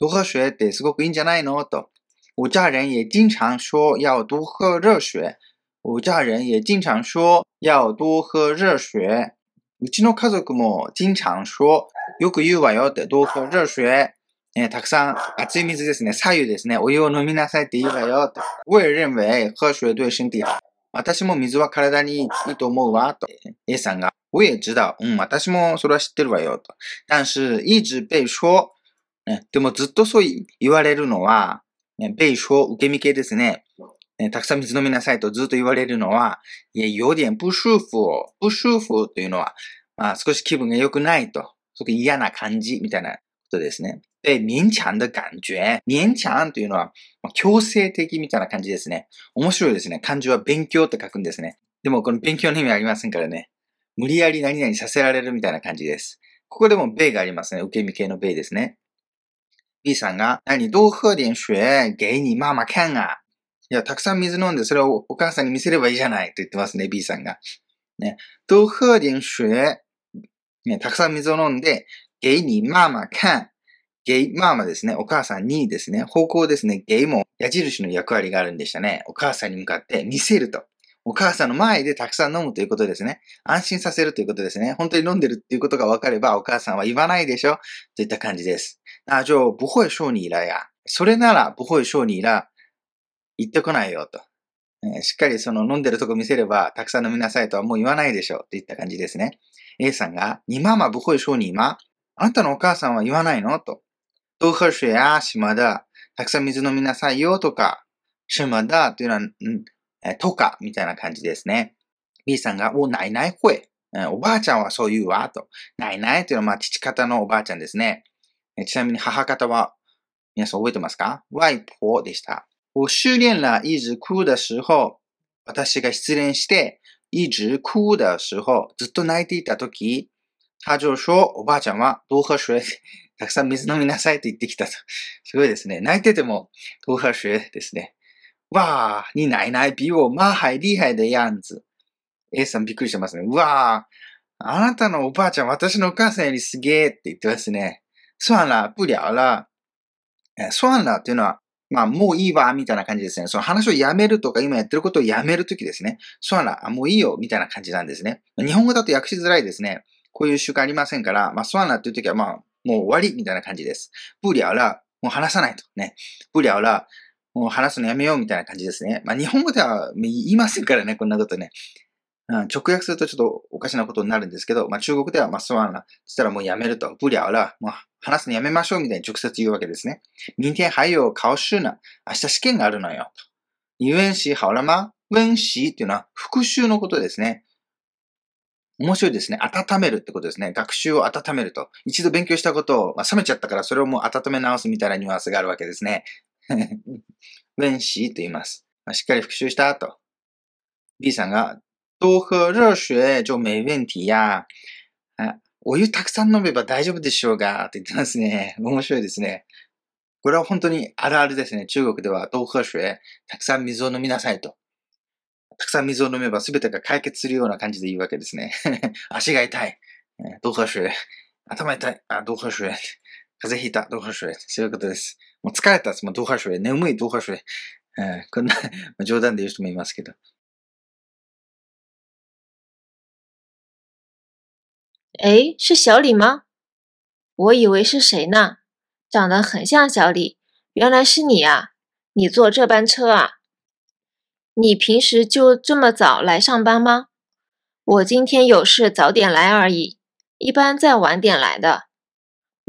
多喝水ってすごくいいんじゃないのと。我家人也经常说要多喝热水。我家人也经常说要多喝热水。うちの家族も经常说、よく言うわよって、多喝热水。えたくさん熱い水ですね。左右ですね。お湯を飲みなさいって言うわよ。我也认为喝水对身体好。私も水は体にいいと思うわ、と。A さんが、我也知道。うん、私もそれは知ってるわよ、と。但是、一直被说、ね、でもずっとそう言われるのは、ね、被说、受け身系ですね。ね、たくさん水飲みなさいとずっと言われるのは、いや、有点不舒服。不舒服というのは、まあ、少し気分が良くないと。すごく嫌な感じみたいなことですね。で、勉強的感觉。勉強というのは、まあ、強制的みたいな感じですね。面白いですね。漢字は勉強って書くんですね。でも、この勉強の意味ありませんからね。無理やり何々させられるみたいな感じです。ここでも米がありますね。受け身系の米ですね。B さんが、那你多喝点水给你妈妈看啊。いや、たくさん水飲んで、それをお母さんに見せればいいじゃないと言ってますね、B さんが。ね。多喝点水。ね、たくさん水を飲んで、给你妈妈看。ゲイ、ママですね。お母さんにですね。方向ですね。ゲイも矢印の役割があるんでしたね。お母さんに向かって見せると。お母さんの前でたくさん飲むということですね。安心させるということですね。本当に飲んでるっていうことが分かれば、お母さんは言わないでしょといった感じです。あ、じゃあ、不会说你了や。それなら、不会说你了。言ってこないよと。しっかりその飲んでるとこ見せれば、たくさん飲みなさいとはもう言わないでしょといった感じですね。A さんが、你妈妈不会说你吗あなたのお母さんは言わないの？と。多喝水啊、什么的。たくさん水飲みなさいよとか、什么的というのは、えとかみたいな感じですね。B さんが、お、ないない会。おばあちゃんはそう言うわ、と。ないないというのは、まあ、父方のおばあちゃんですね。ちなみに母方は、皆さん覚えてますか外婆でした。我失恋了一直哭的時候、私が失恋して、一直哭的時候、ずっと泣いていたとき、他就说、おばあちゃんは、多喝水？[laughs] たくさん水飲みなさいと言ってきたと。すごいですね。泣いてても、多喝水？ですね。わあ、你奶奶比我妈还厉害的样子。A さんびっくりしてますね。うわあ、あなたのおばあちゃん、私のお母さんよりすげえって言ってますね。算了、不了了。算了っていうのは、まあ、もういいわ、みたいな感じですね。その話をやめるとか、今やってることをやめるときですね。算了、もういいよ、みたいな感じなんですね。日本語だと訳しづらいですね。こういう習慣ありませんから、まあ、算了っていうときは、まあ、もう終わり、みたいな感じです。不了了、もう話さないとね。不了了、もう話すのやめようみたいな感じですね。まあ、日本語では言いませんからね、こんなことね。うん、直訳するとちょっとおかしなことになるんですけど、まあ、中国では、まあ、そうな、そしたらもうやめると、不了了、もう話すのやめましょうみたいに直接言うわけですね。明天还有考試呢。明日試験があるのよ。你温習好了吗温習っていうのは復習のことですね。面白いですね。温めるってことですね。学習を温めると。一度勉強したことを、まあ、冷めちゃったからそれをもう温め直すみたいなニュアンスがあるわけですね。[laughs] 温習と言います。しっかり復習した後。B さんが、多喝熱水就没問題や。お湯たくさん飲めば大丈夫でしょうが、って言ってますね。面白いですね。これは本当にあるあるですね。中国では、多喝水、たくさん水を飲みなさいと。たくさん水を飲めば全てが解決するような感じで言うわけですね。[laughs] 足が痛い。多喝水？頭痛い。あ、多喝水？風邪ひいた。多喝水。そういうことです。もう疲れた。もう多喝水。眠い。多喝水。こんな [laughs] 冗談で言う人もいますけど。哎，是小李吗？我以为是谁呢，长得很像小李，原来是你啊！你坐这班车啊？你平时就这么早来上班吗？我今天有事早点来而已，一般再晚点来的。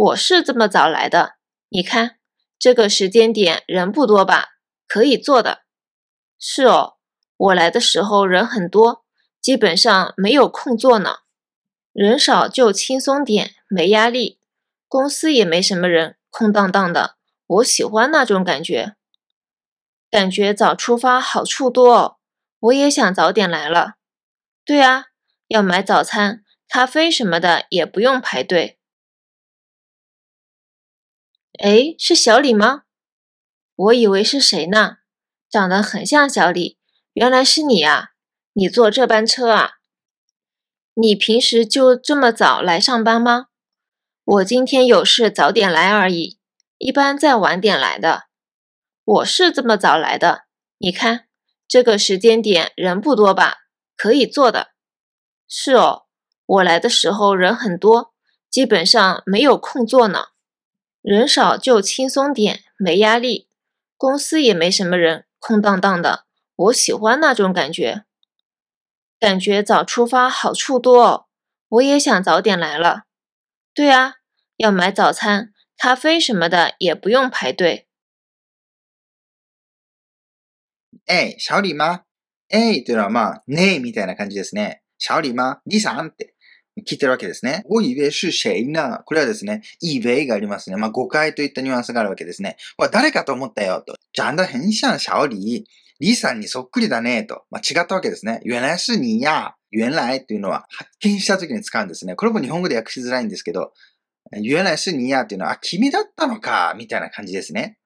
我是这么早来的，你看这个时间点人不多吧？可以坐的。是哦，我来的时候人很多，基本上没有空座呢。人少就轻松点，没压力。公司也没什么人，空荡荡的，我喜欢那种感觉。感觉早出发好处多哦，我也想早点来了。对啊，要买早餐、咖啡什么的也不用排队。哎，是小李吗？我以为是谁呢，长得很像小李，原来是你啊！你坐这班车啊？你平时就这么早来上班吗？我今天有事早点来而已，一般再晚点来的。我是这么早来的，你看这个时间点人不多吧？可以坐的。是哦，我来的时候人很多，基本上没有空座呢。人少就轻松点，没压力。公司也没什么人，空荡荡的，我喜欢那种感觉。 感觉早出发好处多哦，我也想早点来了。对啊，要买早餐、咖啡什么的也不用排队。え、小李吗えというのはまあ、ねえみたいな感じですね。小李吗李さんって 聞いてるわけですね。我以为是谁呢これはですね、以为がありますね。まあ、誤解といったニュアンスがあるわけですね。わ、誰かと思ったよ、と。長得很像小李。李さんにそっくりだね、と。まあ、違ったわけですね。原来是你や。原来っていうのは発見した時に使うんですね。これも日本語で訳しづらいんですけど、原来是你やっていうのは、あ、君だったのか、みたいな感じですね。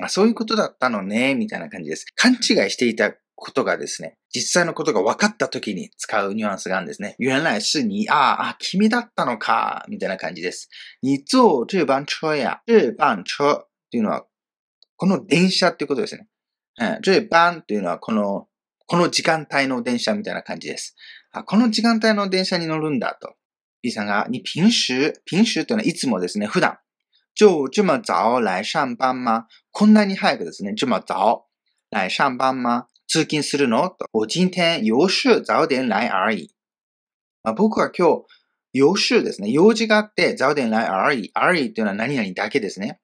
あ、そういうことだったのね、みたいな感じです。勘違いしていたことがですね、実際のことが分かった時に使うニュアンスがあるんですね。原来是你、ああ、君だったのか、みたいな感じです。你坐这班車や、这班車っていうのは、この電車っていうことですね。うん、这班っていうのはこの、この時間帯の電車みたいな感じです。あこの時間帯の電車に乗るんだと。B さんが、你平時、平時というのはいつもですね、普段。就这么早来上班吗？こんなに早くですね、这么早来上班吗？通勤するの？と。我今天有事早点来而已。まあ、僕は今日、有事ですね。用事があって、早点来而已。而已っていうのは何々だけですね。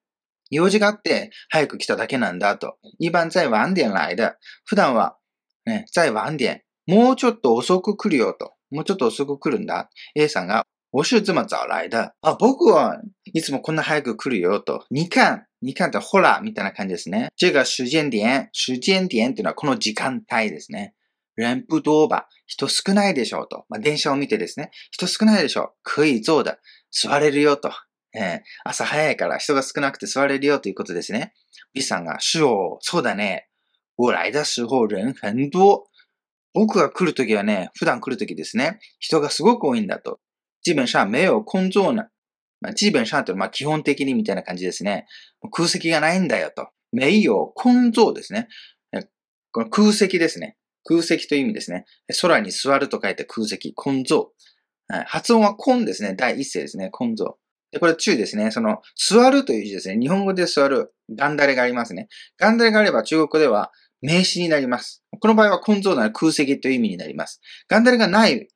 用事があって、早く来ただけなんだと。一般在晚点来的。普段は、ね、在晚点。もうちょっと遅く来るよと。もうちょっと遅く来るんだ。A さんが、我是这么早来的。あ、僕はいつもこんな早く来るよと。2巻。2巻ってほら、みたいな感じですね。这个時間点。時間点っていうのはこの時間帯ですね。人不多吧。人少ないでしょうと。まあ、電車を見てですね。人少ないでしょう。可以坐的。座れるよと。えー、朝早いから人が少なくて座れるよということですね。B さんが、是哦、そうだね。我来的时候人很多。僕が来るときはね、普段来るときですね。人がすごく多いんだと。基本上没有空座呢。まあ、基本上というのは基本的にみたいな感じですね。空席がないんだよと。没有空座ですね。この空席ですね。空席という意味ですね。空に座ると書いて空席、根蔵。発音は根ですね。第一声ですね。根蔵。で、これ注意ですね。その、座るという字ですね。日本語で座る、ガンダレがありますね。ガンダレがあれば中国語では名詞になります。この場合は根蔵なら空席という意味になります。ガンダレがない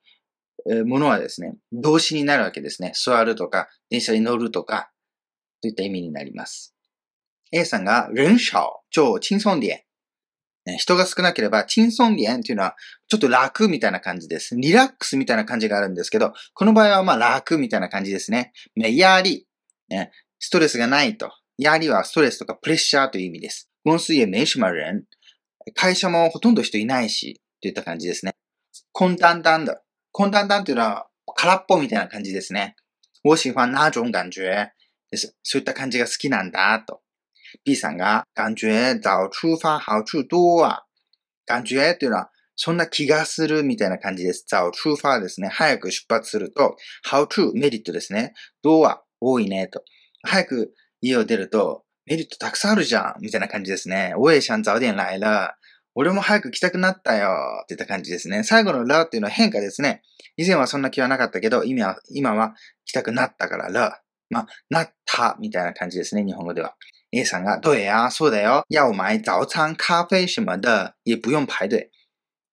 ものはですね、動詞になるわけですね。座るとか、電車に乗るとか、といった意味になります。A さんが、人少就轻松点。人が少なければ、轻松点っていうのは、ちょっと楽みたいな感じです。リラックスみたいな感じがあるんですけど、この場合はまあ楽みたいな感じですね。压力、ね、ストレスがないと。压力はストレスとかプレッシャーという意味です。公司也没什么人。会社もほとんど人いないし、といった感じですね。空淡淡的。空淡淡というのは空っぽみたいな感じですね。我喜欢那種感觉です。そういった感じが好きなんだと。B さんが、感觉早出发好处多啊。感觉というのは、そんな気がするみたいな感じです。早出发ですね。早く出発すると、how to メリットですね。どうは多いねと。早く家を出ると、メリットたくさんあるじゃんみたいな感じですね。我也想早点来了。俺も早く来たくなったよって言った感じですね。最後のラっていうのは変化ですね。以前はそんな気はなかったけど、今は、今は来たくなったからラ。まあ、なったみたいな感じですね。日本語では。A さんが、对呀、そうだよ。要買早餐、咖啡什么的、也不用排隊。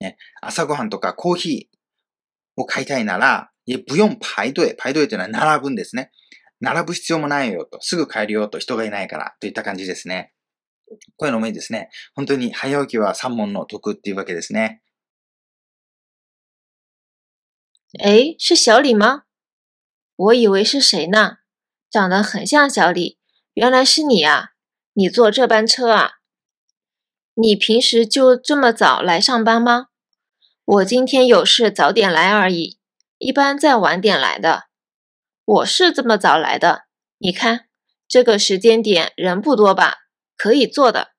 ね、朝ごはんとかコーヒーを買いたいなら、也不用排隊。排隊というのは並ぶんですね。並ぶ必要もないよと。すぐ帰るよと。人がいないから。といった感じですね。こういうのもいいですね。本当に早起きは三問の得っていうわけですね。诶，是小李吗？我以为是谁呢？长得很像小李。原来是你啊！你坐这班车啊？你平时就这么早来上班吗？我今天有事早点来而已，一般在晚点来的。我是这么早来的，你看这个时间点人不多吧？可以做的。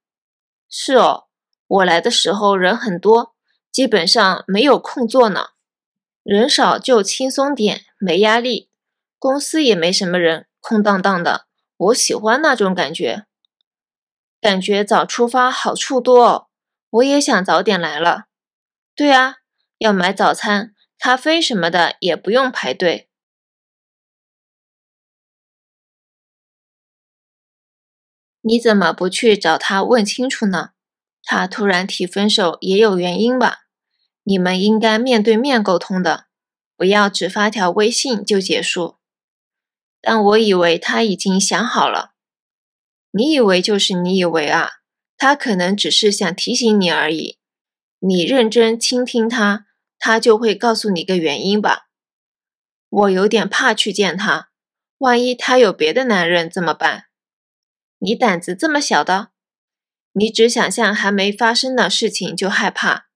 是哦，我来的时候人很多，基本上没有空座呢。人少就轻松点，没压力。公司也没什么人，空荡荡的。我喜欢那种感觉，感觉早出发好处多哦。我也想早点来了。对啊，要买早餐、咖啡什么的也不用排队。你怎么不去找他问清楚呢？他突然提分手也有原因吧？你们应该面对面沟通的，不要只发条微信就结束。但我以为他已经想好了。你以为就是你以为啊，他可能只是想提醒你而已。你认真倾听他，他就会告诉你个原因吧。我有点怕去见他，万一他有别的男人怎么办？你胆子这么小的？你只想象还没发生的事情就害怕？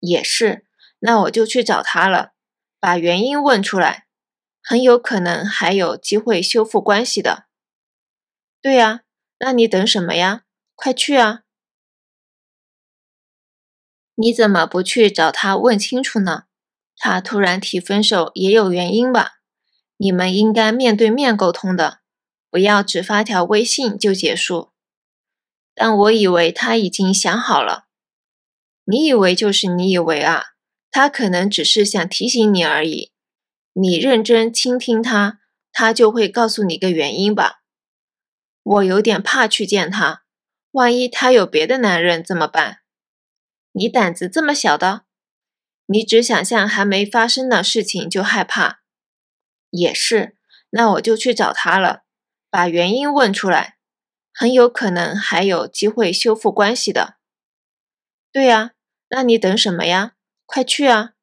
也是，那我就去找他了，把原因问出来，很有可能还有机会修复关系的。对呀。那你等什么呀？快去啊！你怎么不去找他问清楚呢？他突然提分手也有原因吧？你们应该面对面沟通的，不要只发条微信就结束。但我以为他已经想好了。你以为就是你以为啊？他可能只是想提醒你而已。你认真倾听他，他就会告诉你个原因吧。我有点怕去见他，万一他有别的男人怎么办？你胆子这么小的？你只想象还没发生的事情就害怕？也是，那我就去找他了，把原因问出来，很有可能还有机会修复关系的。对呀，那你等什么呀？快去啊！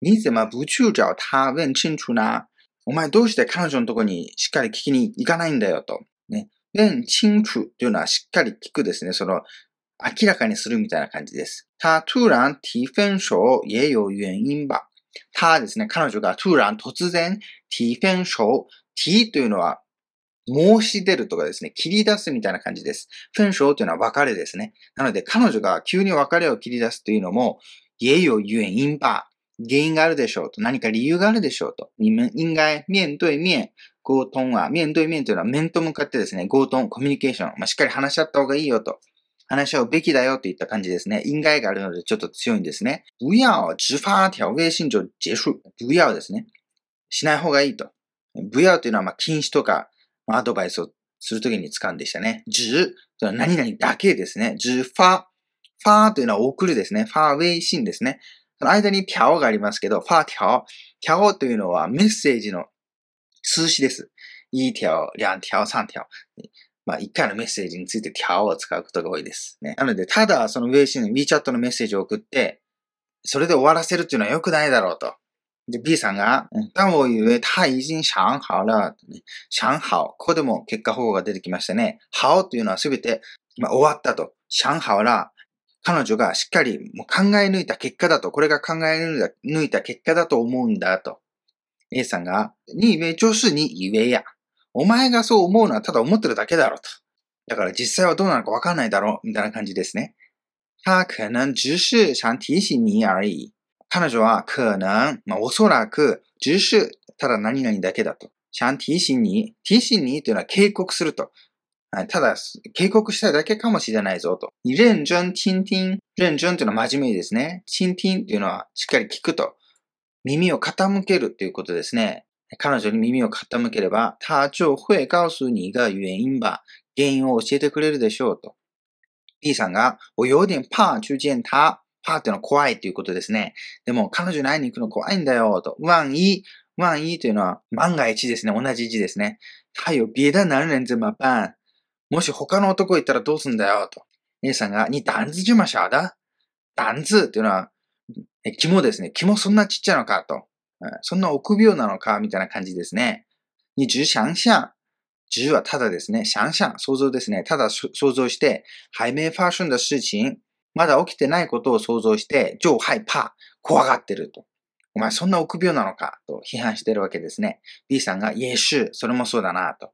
你怎么不去找他问清楚呢？お前どうして彼女のとこにしっかり聞きに行かないんだよと。ね。弁清楚というのはしっかり聞くですね。その、明らかにするみたいな感じです。他突然提分手也有原因吧。 他ですね、彼女が突然突然提分手。提というのは申し出るとかですね、切り出すみたいな感じです。分手というのは別れですね。なので彼女が急に別れを切り出すというのも、也有原因吧。原因があるでしょうと。何か理由があるでしょうと。你们应该面对面溝通は、面对面というのは面と向かってですね、溝通、コミュニケーション、まあ、しっかり話し合った方がいいよと。話し合うべきだよといった感じですね。因该があるのでちょっと強いんですね。不要直发条微信就結束。不要ですね。しない方がいいと。不要というのは、まあ、禁止とか、アドバイスをするときに使うんでしたね。直、というのは何々だけですね。直发。ファーというのは送るですね。ファーウェイシンですね。その間に条がありますけど、ファ条。条というのはメッセージの数詞です。一条、两条、三条。まあ、一回のメッセージについて条を使うことが多いです。ね。なので、ただそのウェイシン、WeChat のメッセージを送って、それで終わらせるっていうのは良くないだろうと。で、B さんが、但我以为他已经想好了。想好。ここでも結果保護が出てきましたね。好というのはすべて、まあ、終わったと。想好了。彼女がしっかりもう考え抜いた結果だと、これが考え抜いた結果だと思うんだと。A さんが、に以为就是に以为や。お前がそう思うのはただ思ってるだけだろと。だから実際はどうなのかわかんないだろう、みたいな感じですね。他可能只是想提醒你而已。彼女は可能、まあ、おそらく、只是、ただ何々だけだと。想提醒你。提醒你というのは警告すると。ただ、警告したいだけかもしれないぞと。認真、倾听。認真というのは真面目ですね。倾听というのはしっかり聞くと。耳を傾けるということですね。彼女に耳を傾ければ、他就会告诉你个原因吧。原因を教えてくれるでしょうと。B さんが、我有点怕去见他。怕ってのは怖いということですね。でも、彼女に会いに行くの怖いんだよと。万一、万一というのは万が一ですね。同じ字ですね。还有别的男人怎么办もし他の男いたらどうすんだよ、と。A さんが、に胆子じましゃだ胆子っていうのは、肝ですね。肝そんなちっちゃいのか、と。そんな臆病なのか、みたいな感じですね。に只想象。只はただですね。想象、想像ですね。ただ想像して、还没发生的事情、まだ起きてないことを想像して、就害怕、怖がってると。お前そんな臆病なのか？と批判してるわけですね。B さんが、也是、それもそうだなと。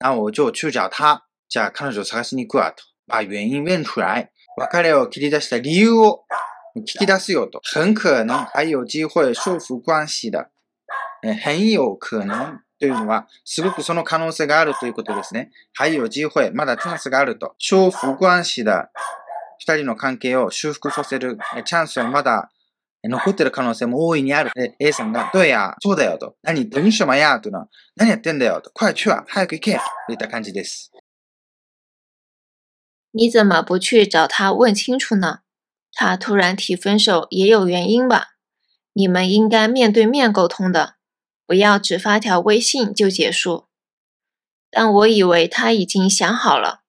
那我就去找他。じゃあ彼女を探しに行くわと。把原因问出来。別れを切り出した理由を聞き出すよと。很可能还有機会修復关系だ。很有可能というのは、すごくその可能性があるということですね？还有機会、まだチャンスがあると。修復关系だ。二人の関係を修復させるチャンスはまだ残ってる可能性も大いにある。A さんが、どうや、そうだよと。何、どうしよまやというのは、何やってんだよと。快去は、早く行けといった感じです。你怎么不去找他问清楚呢？他突然提分手也有原因吧？你们应该面对面沟通的，不要只发条微信就结束。但我以为他已经想好了。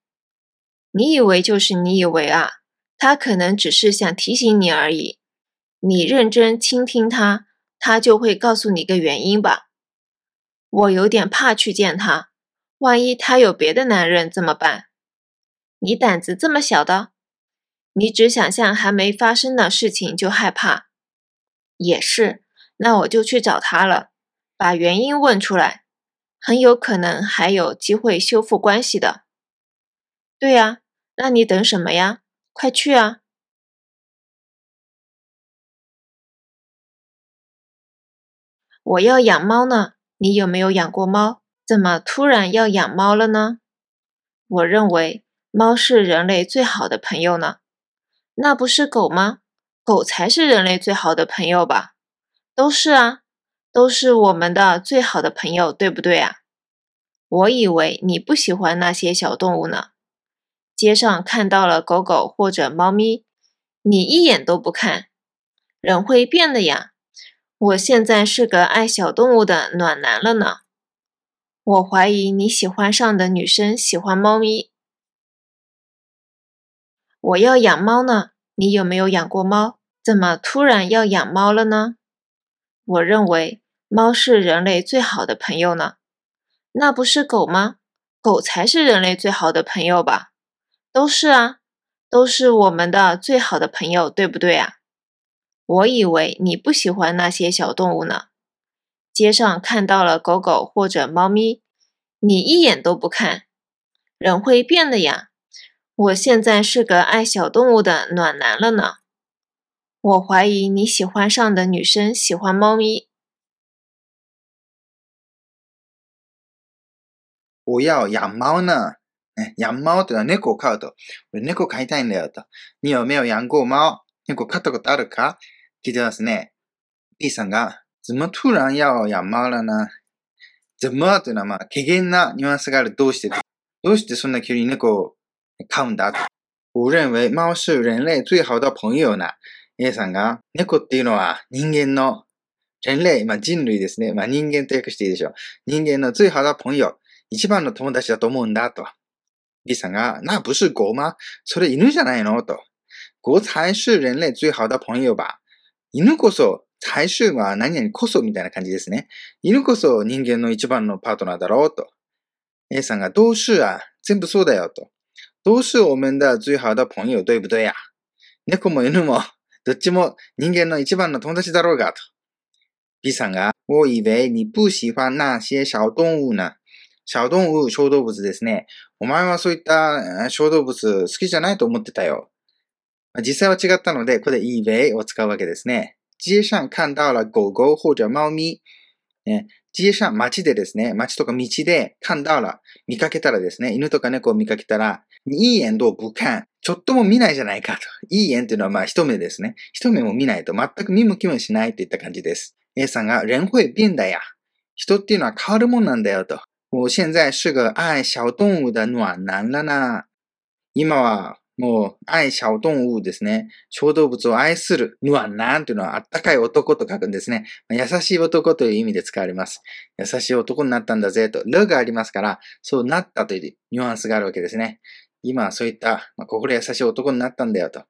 你以为就是你以为啊？他可能只是想提醒你而已。你认真倾听他，他就会告诉你个原因吧。我有点怕去见他，万一他有别的男人怎么办？你胆子这么小的？你只想象还没发生的事情就害怕？也是，那我就去找他了，把原因问出来，很有可能还有机会修复关系的。对呀，那你等什么呀？快去啊！我要养猫呢，你有没有养过猫？怎么突然要养猫了呢？我认为猫是人类最好的朋友呢。那不是狗吗？狗才是人类最好的朋友吧？都是啊，都是我们的最好的朋友，对不对啊？我以为你不喜欢那些小动物呢。街上看到了狗狗或者猫咪，你一眼都不看。人会变的呀。我现在是个爱小动物的暖男了呢。我怀疑你喜欢上的女生喜欢猫咪。我要养猫呢，你有没有养过猫？怎么突然要养猫了呢？我认为猫是人类最好的朋友呢。那不是狗吗？狗才是人类最好的朋友吧？都是啊，都是我们的最好的朋友，对不对啊？我以为你不喜欢那些小动物呢。街上看到了狗狗或者猫咪，你一眼都不看。人会变的呀。我现在是个爱小动物的暖男了呢。我怀疑你喜欢上的女生喜欢猫咪。我要养猫呢。养猫というのは猫を飼うと。俺猫飼いたいんだよと。你有没有养过猫？猫飼ったことあるか聞いてますね。B さんが、怎么突然要养猫了呢怎么というのはまあ、軽減なニュアンスがある。どうしてどうしてそんな急に猫を 飼うんだ我認為貓是人類最好的朋友な。A さんが、猫っていうのは人間の、人類、まあ人類ですね。まあ人間と訳していいでしょう。人間の最好的朋友。一番の友達だと思うんだと。B さんが、那不是狗吗それ犬じゃないのと。狗才是人類最好的朋友吧。犬こそ、才是は何々こそみたいな感じですね。犬こそ人間の一番のパートナーだろうと。A さんが、都是啊。全部そうだよと。都是我们的最好的朋友、对不对や。猫も犬も、どっちも人間の一番の友達だろうがと。B さんが、我以为你不喜欢那些小動物呢。小動物、小動物ですね。お前はそういった小動物好きじゃないと思ってたよ。実際は違ったので、ここで以为を使うわけですね。街上看到了狗狗或者猫咪。ね、街上、街でですね、街とか道で看到了、見かけたらですね、犬とか猫を見かけたら、いい眼都不看。ちょっとも見ないじゃないかと。いい眼っていうのはまあ一目ですね。一目も見ないと全く見向きもしないといった感じです。A さんが、人会变だや。人っていうのは変わるもんなんだよと。我現在是個愛小動物的暖男了な。今はもう愛小動物ですね。小動物を愛する暖男というのはあったかい男と書くんですね。優しい男という意味で使われます。優しい男になったんだぜと。るがありますから、そうなったというニュアンスがあるわけですね。今はそういった、まあ、心優しい男になったんだよと。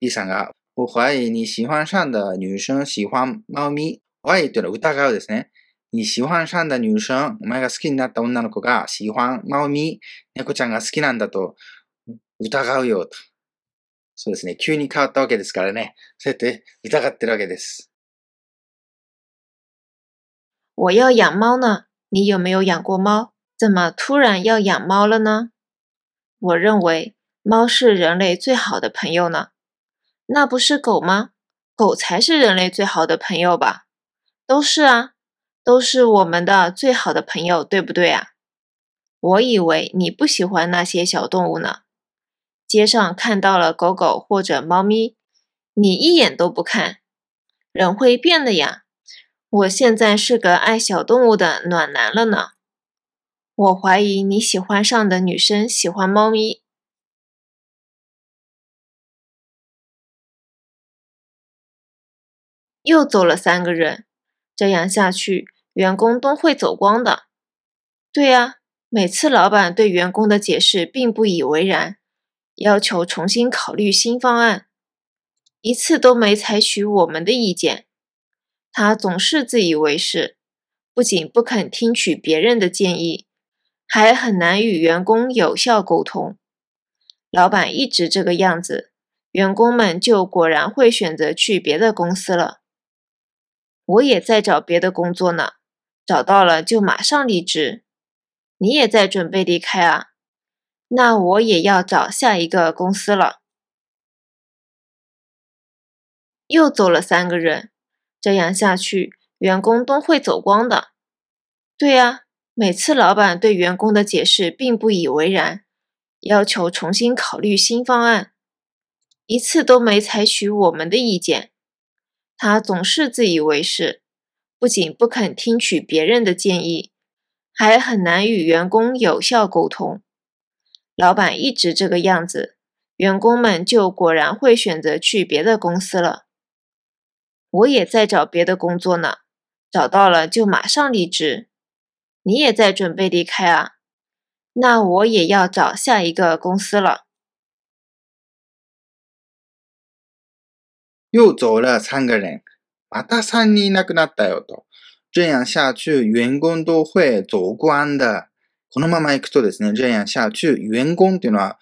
B さんが、我怀疑你喜欢上的女生喜欢猫咪。怀疑というのは疑うですね。你喜欢上的女生、お前が好きになった女の子が、喜欢、猫咪、猫ちゃんが好きなんだと疑うよと。そうですね。急に変わったわけですからね。そうやって疑ってるわけです。我要养猫呢，你有没有养过猫？怎么突然要养猫了呢？我认为猫是人类最好的朋友呢。那不是狗吗？狗才是人类最好的朋友吧？都是啊。都是我们的最好的朋友，对不对啊？我以为你不喜欢那些小动物呢。街上看到了狗狗或者猫咪，你一眼都不看。人会变的呀。我现在是个爱小动物的暖男了呢。我怀疑你喜欢上的女生喜欢猫咪。又走了三个人这样下去员工都会走光的。对呀每次老板对员工的解释并不以为然要求重新考虑新方案一次都没采取我们的意见。他总是自以为是不仅不肯听取别人的建议还很难与员工有效沟通。老板一直这个样子，员工们就果然会选择去别的公司了。我也在找别的工作呢，找到了就马上离职。你也在准备离开啊？那我也要找下一个公司了。又走了三个人。这样下去，员工都会走光的。对呀，每次老板对员工的解释并不以为然，要求重新考虑新方案，一次都没采取我们的意见。他总是自以为是，不仅不肯听取别人的建议，还很难与员工有效沟通。老板一直这个样子，员工们就果然会选择去别的公司了。我也在找别的工作呢，找到了就马上离职。你也在准备离开啊？那我也要找下一个公司了。又走了三个人，また三人いなくなったよと。这样下去，员工都会走光的。このまま行くとですね、这样下去、員工っていうのは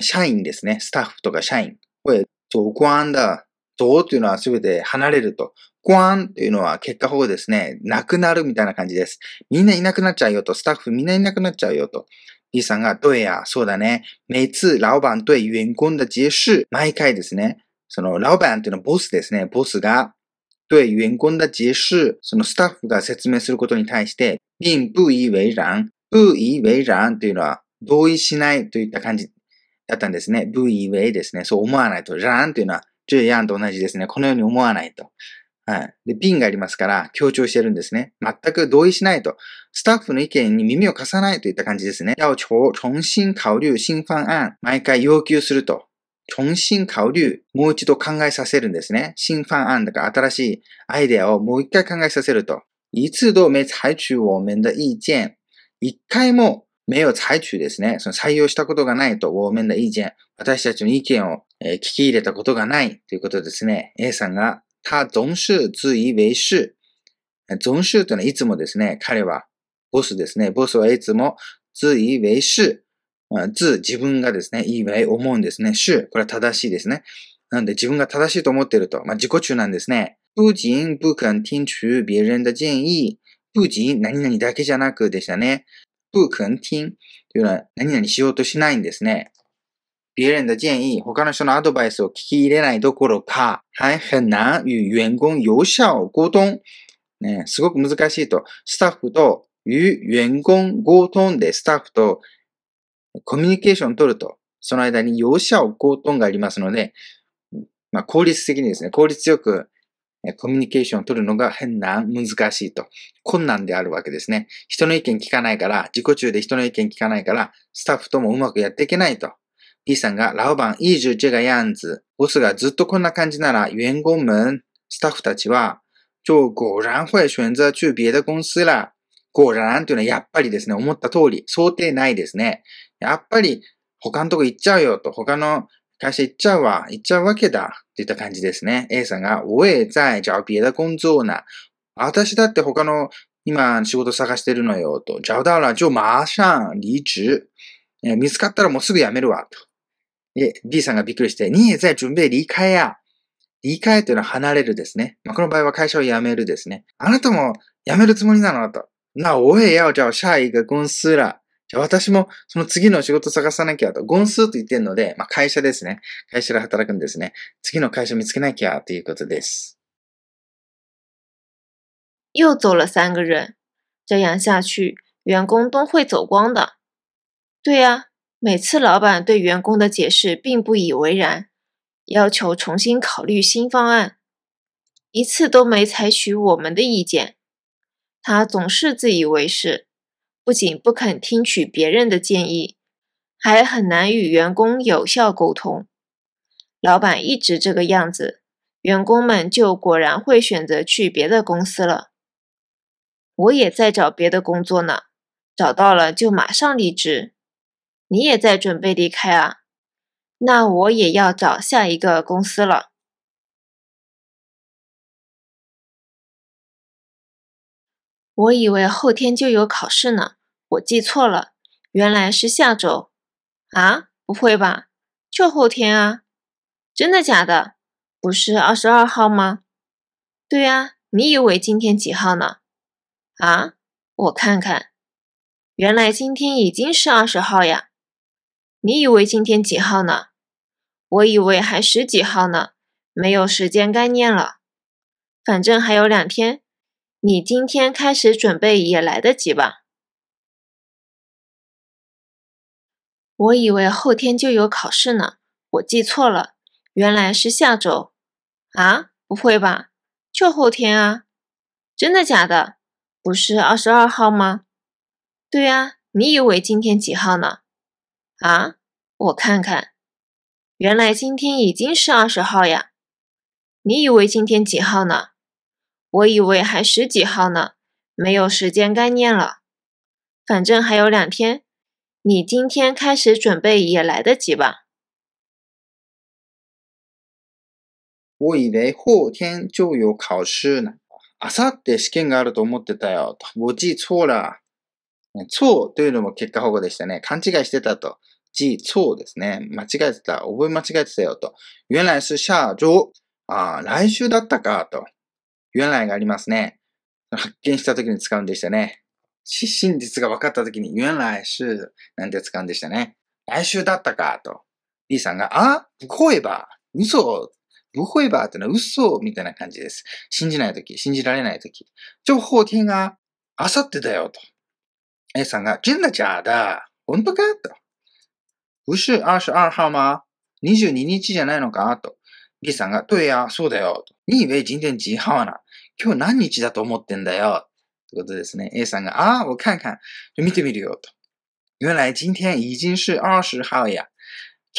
社員ですね、スタッフとか社員会走光的。走というのはすべて離れると。 ゴワンっていうのは結果保護ですね。なくなるみたいな感じです。みんないなくなっちゃうよと。スタッフみんないなくなっちゃうよと。B さんが、对や、そうだね。每次老板对員工的解释、毎回ですね。その、老板っていうのはボスですね。ボスが、对員工的解释、そのスタッフが説明することに対して、并不以为然。不以为然というのは、同意しないといった感じだったんですね。不以为ですね。そう思わないと。然というのは、这样と同じですね。このように思わないと。はい。で、瓶がありますから、強調してるんですね。全く同意しないと。スタッフの意見に耳を貸さないといった感じですね。要求重新考慮新方案。毎回要求すると。重新考慮。もう一度考えさせるんですね。新方案だから新しいアイデアをもう一回考えさせると。一次都没採取我们的意見。一回も目を採取ですね。その採用したことがないと、我们的意見。私たちの意見を、聞き入れたことがないということですね。A さんが、他总是自以为是。总是というのはいつもですね。彼は、ボスですね。ボスはいつも自以为是。自、自分がですね、以為、思うんですね。是、これは正しいですね。なんで自分が正しいと思っていると。まあ、自己中なんですね。不仅不肯听取別人的建議。不仅何々だけじゃなくでしたね。不肯听というのは何々しようとしないんですね。别人的建议、他の人のアドバイスを聞き入れないどころか、还很難与員工有效沟通。ね、すごく難しいと。スタッフと、与員工溝通でスタッフとコミュニケーションを取ると、その間に有效溝通がありますので、まあ、効率的にですね、効率よくコミュニケーションを取るのが変な難しいと。困難であるわけですね。人の意見聞かないから、自己中で人の意見聞かないから、スタッフともうまくやっていけないと。B さんが、老板一直这个样子。ボスがずっとこんな感じなら、員工们、スタッフたちは、就果然会選择去別的公司啦。果然というのはやっぱりですね、思った通り、想定ないですね。やっぱり他のとこ行っちゃうよと、他の会社行っちゃうわ、行っちゃうわけだ、といった感じですね。A さんが、我也在找別的工作呢。私だって他の今仕事探してるのよ、と。找到了就马上離職。見つかったらもうすぐ辞めるわ、と。で、B さんがびっくりして、你也在準備離開や。離開というのは離れるですね。まあ、この場合は会社を辞めるですね。あなたも辞めるつもりなの？と。な、我也要找下一个公司了。じゃあ私もその次の仕事探さなきゃと。公司と言ってるので、まあ、会社ですね。会社で働くんですね。次の会社見つけなきゃということです。又走了三个人，这样下去，员工都会走光的。对呀、每次老板对员工的解释并不以为然，要求重新考虑新方案，一次都没采取我们的意见。他总是自以为是，不仅不肯听取别人的建议，还很难与员工有效沟通。老板一直这个样子，员工们就果然会选择去别的公司了。我也在找别的工作呢，找到了就马上离职。你也在准备离开啊？那我也要找下一个公司了。我以为后天就有考试呢，我记错了，原来是下周。啊？不会吧？就后天啊？真的假的？不是二十二号吗？对啊，你以为今天几号呢？啊？我看看，原来今天已经是二十号呀。你以为今天几号呢？我以为还十几号呢，没有时间概念了。反正还有两天，你今天开始准备也来得及吧？我以为后天就有考试呢，我记错了，原来是下周。啊？不会吧？就后天啊？真的假的？不是二十二号吗？对啊，你以为今天几号呢？啊？我看看，原来今天已经是二十号呀。你以为今天几号呢？我以为还十几号呢，没有时间概念了。反正还有两天。你今天开始准备也来得及吧？我以为后天就有考试呢。あさって試験があると思ってたよ。我记错了。错というのも結果保護でしたね。勘違いしてたと。 记错ですね。間違えてた。覚え間違えてたよと。原来是下周。ああ来週だったかと。原来がありますね。発見した時に使うんでしたね。真実が分かった時に、原来是、なんて使うんでしたね。来週だったか、と。B さんが、あ不会吧嘘不会吧ってのは嘘みたいな感じです。信じない時、信じられない時。情報天が、あさってだよ、と。A さんが、真的假的本当かと。不是二十二号吗 ?22 日じゃないのかと。B さんが、对や、そうだよ。と。你以为今天几号な今日何日だと思ってんだよ。ということですね。A さんが、ああ、我看看。見てみるよ、と。原来今天已经是二十号や。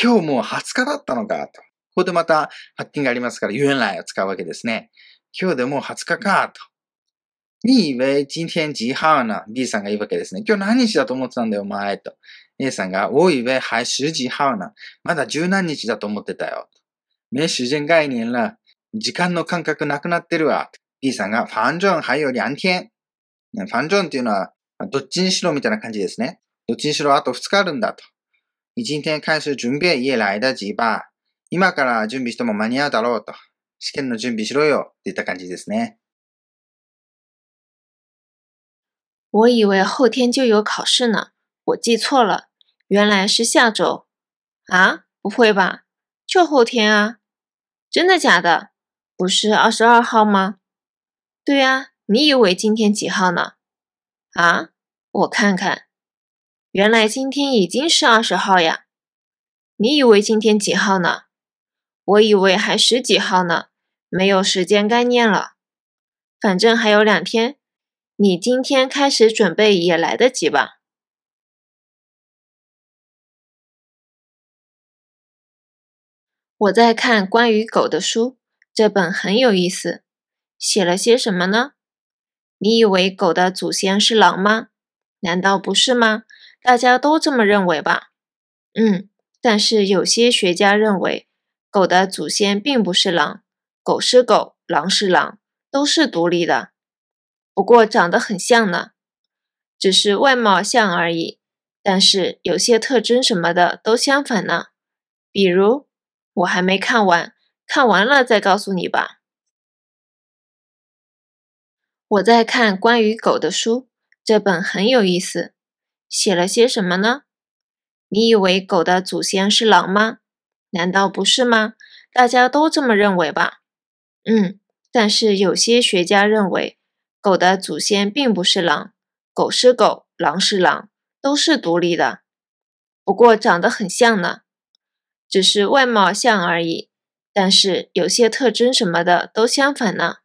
今日もう20日だったのか、と。ここでまた発見がありますから、原来を使うわけですね。今日でもう20日か、と。你以为今天几号呢 ?B さんが言うわけですね。今日何日だと思ってたんだよ、お前。と。A さんが、我以为还十几号呢。まだ十何日だと思ってたよ。没時間概念了。時間の感覚なくなってるわ。B さんが、反正还有两天。ファンジョンっていうのは、どっちにしろみたいな感じですね。どっちにしろあと2日あるんだと。一天開始準備也来得及吧。今から準備しても間に合うだろうと。試験の準備しろよ。っていった感じですね。我以为后天就有考试呢，我记错了，原来是下周。啊，不会吧？就后天啊？真的假的？不是二十二号吗？对呀。你以为今天几号呢？啊，我看看，原来今天已经是二十号呀。你以为今天几号呢？我以为还十几号呢，没有时间概念了。反正还有两天，你今天开始准备也来得及吧。我在看关于狗的书，这本很有意思，写了些什么呢？你以为狗的祖先是狼吗？难道不是吗？大家都这么认为吧？嗯，但是有些学家认为，狗的祖先并不是狼，狗是狗，狼是狼，都是独立的。不过长得很像呢，只是外貌像而已。但是有些特征什么的都相反呢。比如，我还没看完，看完了再告诉你吧。我在看关于狗的书，这本很有意思，写了些什么呢？你以为狗的祖先是狼吗？难道不是吗？大家都这么认为吧？嗯，但是有些学家认为，狗的祖先并不是狼，狗是狗，狼是狼，都是独立的。不过长得很像呢，只是外貌像而已。但是有些特征什么的都相反呢，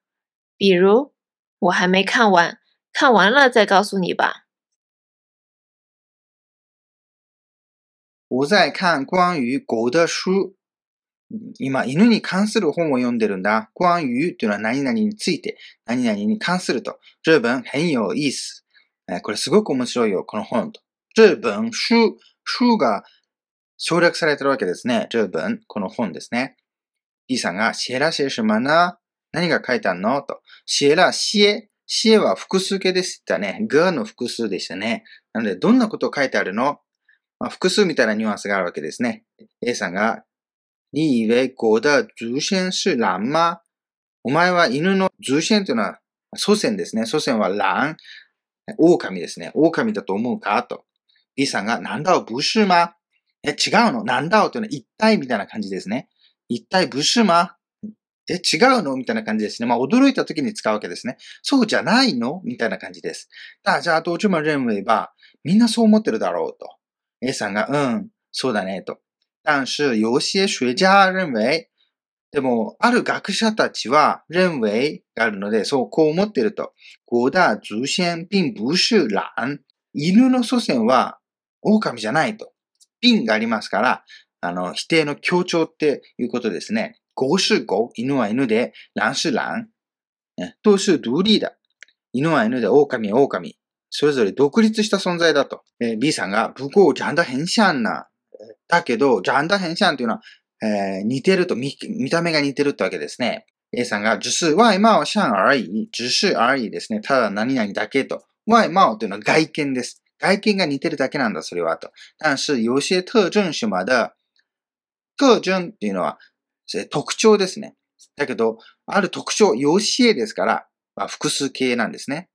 比如。我还没看完，看完了再告诉你吧。我在看关于狗的书， 今、犬に関する本を読んでるんだ。关于というのは何々について、何々に関すると。这本很有意思。これすごく面白いよ、この本と。这本書、書が 省略されてるわけですね。这本、この本ですね。B さんが、写了写什么呢何が書いてあるのと。写了写、写は複数形でしたね。がの複数でしたね。なので、どんなことを書いてあるの？まあ、複数みたいなニュアンスがあるわけですね。A さんが、你以为狗的祖先是狼吗お前は犬の祖先というのは祖先ですね。祖先は狼。狼ですね。狼だと思うか？と。B さんが、なんだブシュマえ、違うの？なんだというのは一体みたいな感じですね。一体ブシュマえ、違うの？みたいな感じですね。まあ、驚いた時に使うわけですね。そうじゃないの？みたいな感じです。大家都这么认为吧。みんなそう思ってるだろうと。A さんが、うん、そうだね、と。但是有些学家認為、でも、ある学者たちは、認為があるので、そう、こう思ってると。ゴダ祖先並不是狼。犬の祖先は、狼じゃないと。並がありますから、あの、否定の強調っていうことですね。狗是狗、犬は犬で、狼是狼。都是独立だ。犬は犬で、狼は狼。それぞれ独立した存在だと。えー、B さんが、不過長得很像な。だけど、長得很像というのは、えー、似てると見、見た目が似てるってわけですね。A さんが、只是外貌像而已。只是而已ですね。ただ何々だけと。外貌というのは外見です。外見が似てるだけなんだ、それはと。但是、有些特徴什么的、特徴っていうのは、特徴ですね。だけど、ある特徴、有些ですから、まあ、複数形なんですね。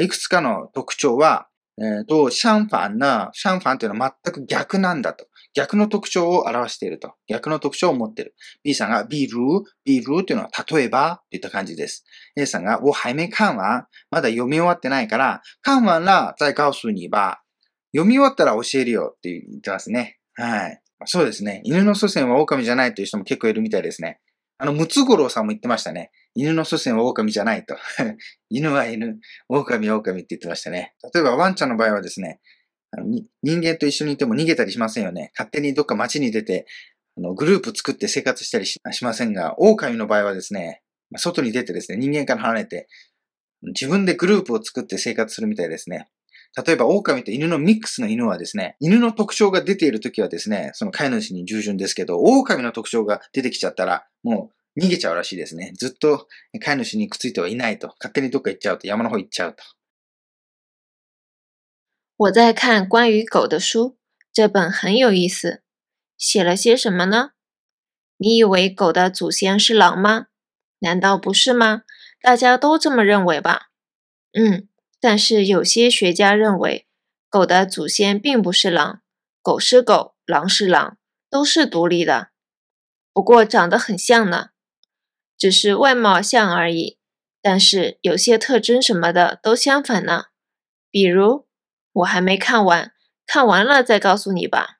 いくつかの特徴は、えっ、ー、と、相反な、相反というのは全く逆なんだと。逆の特徴を表していると。逆の特徴を持っている。B さんが、ビール、ビールというのは例えばといった感じです。A さんが、我还没看完。まだ読み終わってないから、看完了再告訴你吧。読み終わったら教えるよって言ってますね。はい。そうですね。犬の祖先は狼じゃないという人も結構いるみたいですね。あの、ムツゴロウさんも言ってましたね。犬の祖先は狼じゃないと。[laughs] 犬は犬、狼は狼って言ってましたね。例えばワンちゃんの場合はですね、あの人間と一緒にいても逃げたりしませんよね。勝手にどっか街に出て、あのグループ作って生活したりしませんが、狼の場合はですね、外に出てですね、人間から離れて、自分でグループを作って生活するみたいですね。例えば、狼と犬のミックスの犬はですね、犬の特徴が出ているときはですね、その飼い主に従順ですけど、狼の特徴が出てきちゃったら、もう逃げちゃうらしいですね。ずっと飼い主にくっついてはいないと。勝手にどっか行っちゃうと。山の方行っちゃうと。我在看关于狗的书，这本很有意思。写了些什么呢？你以为狗的祖先是狼吗？难道不是吗？大家都这么认为吧？嗯，但是有些学家认为，狗的祖先并不是狼，狗是狗，狼是狼，都是独立的。不过长得很像呢。只是外貌像而已，但是有些特征什么的都相反呢。比如，我还没看完，看完了再告诉你吧。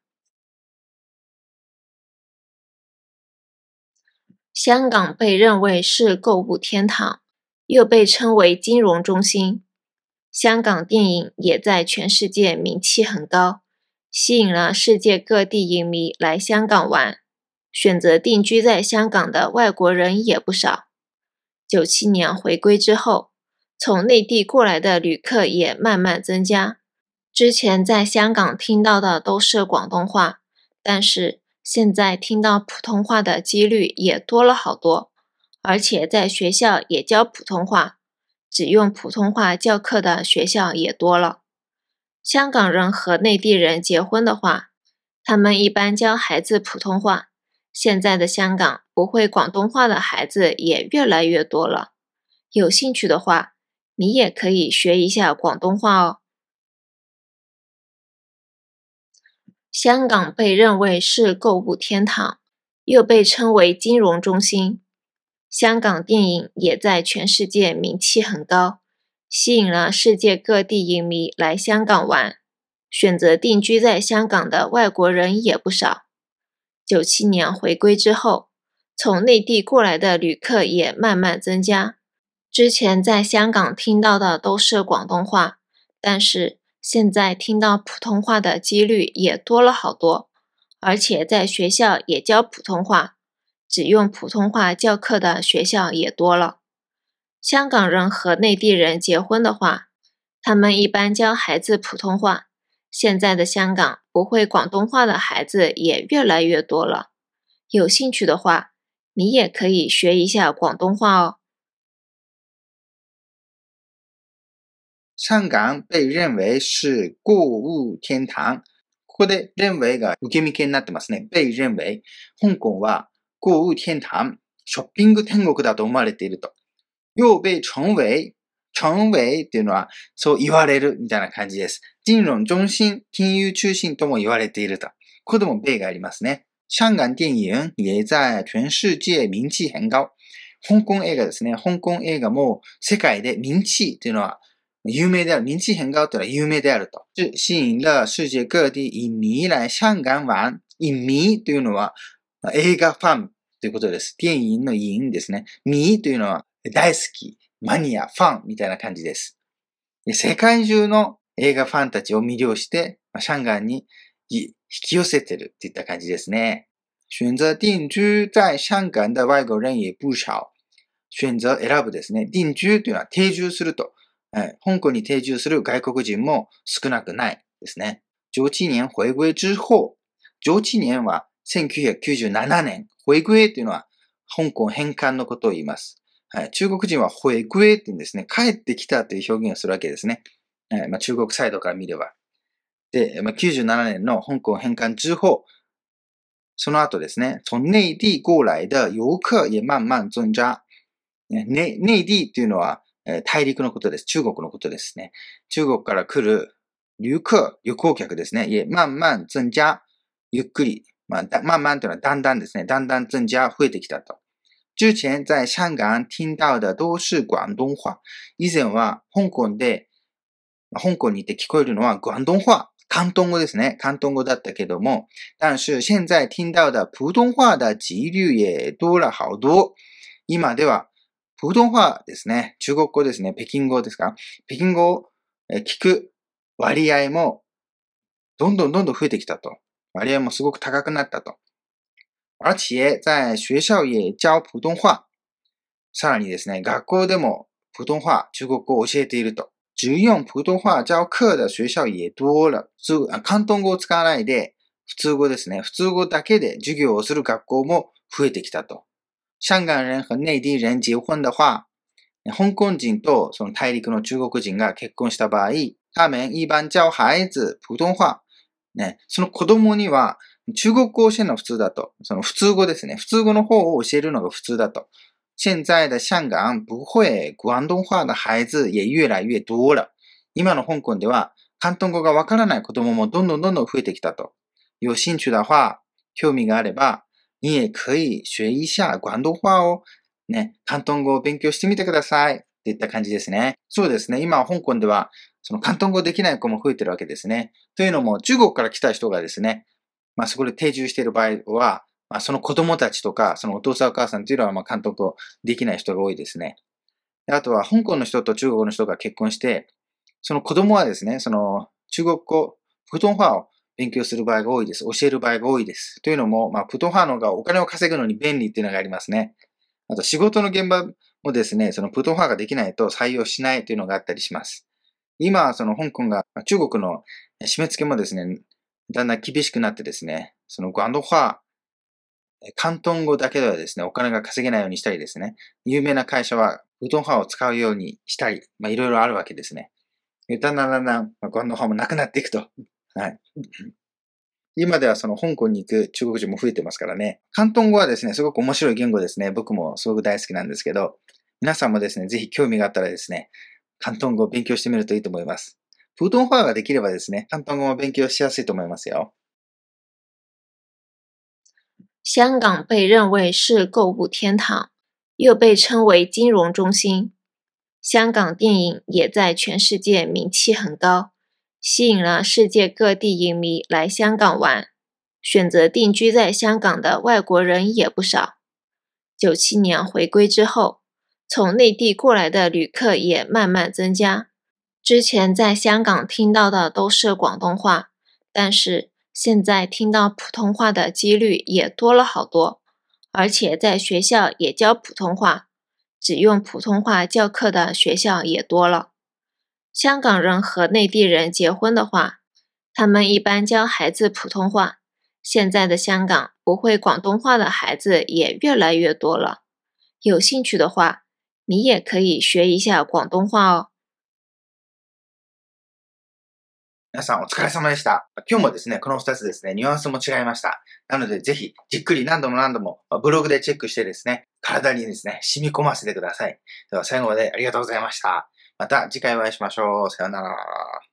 香港被认为是购物天堂，又被称为金融中心。香港电影也在全世界名气很高，吸引了世界各地影迷来香港玩。选择定居在香港的外国人也不少。九七年回归之后，从内地过来的旅客也慢慢增加。之前在香港听到的都是广东话，但是现在听到普通话的几率也多了好多。而且在学校也教普通话，只用普通话教课的学校也多了。香港人和内地人结婚的话，他们一般教孩子普通话。现在的香港不会广东话的孩子也越来越多了。有兴趣的话，你也可以学一下广东话哦。香港被认为是购物天堂，又被称为金融中心。香港电影也在全世界名气很高，吸引了世界各地影迷来香港玩。选择定居在香港的外国人也不少。九七年回归之后，从内地过来的旅客也慢慢增加。之前在香港听到的都是广东话，但是现在听到普通话的几率也多了好多。而且在学校也教普通话，只用普通话教课的学校也多了。香港人和内地人结婚的话，他们一般教孩子普通话。现在的香港不会广东话的孩子也越来越多了。有兴趣的话，你也可以学一下广东话哦。香港被認為是購物天堂。ここで認為が受け身になってますね。被認為。香港は購物天堂、ショッピング天国だと思われていると。又被称为、称为っていうのはそう言われるみたいな感じです。金融中心、金融中心とも言われていると。ここでも米がありますね。香港電影也在全世界名气很高。香港映画ですね。香港映画も世界で名气というのは有名である。名气很高というのは有名であると。吸引了世界各地影迷来香港玩。影迷というのは映画ファンということです。電影の影ですね。迷というのは大好き、マニア、ファンみたいな感じです。世界中の映画ファンたちを魅了して、香港に引き寄せてるっていった感じですね。選择定居在香港的外国人也不少。選擇選ぶですね。定居というのは定住すると。香港に定住する外国人も少なくないですね。17年回归之後、17年は1997年、回归というのは香港返還のことを言います。はい、中国人は回归って言うんですね。帰ってきたという表現をするわけですね。はいまあ、中国サイドから見れば。で、まあ、97年の香港返還之後、その後ですね、从内地过来的游客也慢慢增加。ね、内地っていうのは、大陸のことです。中国のことですね。中国から来る旅客、旅行客ですね。也慢慢增加。ゆっくり。まあ、慢慢というのはだんだんですね。だんだん增加、増えてきたと。之前在香港听到的都是广东话。以前は香港で、香港にいて聞こえるのは广東話。広東語ですね。広東語だったけども。但是現在听到的普通話的几率也多了好多。今では普通話ですね。中国語ですね。北京語ですか？北京語を聞く割合もどんどんどんどん増えてきたと。割合もすごく高くなったと。而且在学校也教普通話。さらにですね、学校でも普通話、中国語を教えていると。只用普通話教課的学校也多了。普通、広東語を使わないで、普通語ですね。普通語だけで授業をする学校も増えてきたと。香港人和内地人結婚的話、香港人とその大陸の中国人が結婚した場合、他们一般教孩子普通話。ね、その子供には中国語を教えるのが普通だと。その普通語ですね。普通語の方を教えるのが普通だと。現在的香港不会广東話的孩子也越来越多了。今の香港では、広東語がわからない子供もどんどんどんどん増えてきたと。有興趣的話、興味があれば、你也可以学一下广東話を、ね、広東語を勉強してみてください。っていった感じですね。そうですね。今、香港では、その広東語できない子も増えてるわけですね。というのも、中国から来た人がですね、まあそこで定住している場合は、まあその子供たちとか、そのお父さんお母さんというのは、まあ監督できない人が多いですね。あとは、香港の人と中国の人が結婚して、その子供はですね、その中国語、普通話を勉強する場合が多いです。教える場合が多いです。というのも、まあ、普通話の方がお金を稼ぐのに便利っていうのがありますね。あと、仕事の現場もですね、その普通話ができないと採用しないというのがあったりします。今、その香港が、中国の締め付けもですね、だんだん厳しくなってですね、その广東話、広東語だけではですね、お金が稼げないようにしたりですね、有名な会社は普通話を使うようにしたり、まあいろいろあるわけですね。だんだんだんだん、まあ、廣東話もなくなっていくと。はい。今ではその香港に行く中国人も増えてますからね。広東語はですね、すごく面白い言語ですね。僕もすごく大好きなんですけど、皆さんもですね、ぜひ興味があったらですね、広東語を勉強してみるといいと思います。普通話ができればですね、広東語も勉強しやすいと思いますよ。香港被认为是购物天堂，又被称为金融中心。香港电影也在全世界名气很高，吸引了世界各地影迷来香港玩。选择定居在香港的外国人也不少。九七年回归之后，从内地过来的旅客也慢慢增加。之前在香港听到的都是广东话，但是现在听到普通话的几率也多了好多，而且在学校也教普通话，只用普通话教课的学校也多了。香港人和内地人结婚的话，他们一般教孩子普通话。现在的香港不会广东话的孩子也越来越多了。有兴趣的话，你也可以学一下广东话哦。皆さんお疲れ様でした。今日もですね、この2つですね、ニュアンスも違いました。なので、ぜひ、じっくり何度も何度もブログでチェックしてですね、体にですね、染み込ませてください。では、最後までありがとうございました。また次回お会いしましょう。さよなら。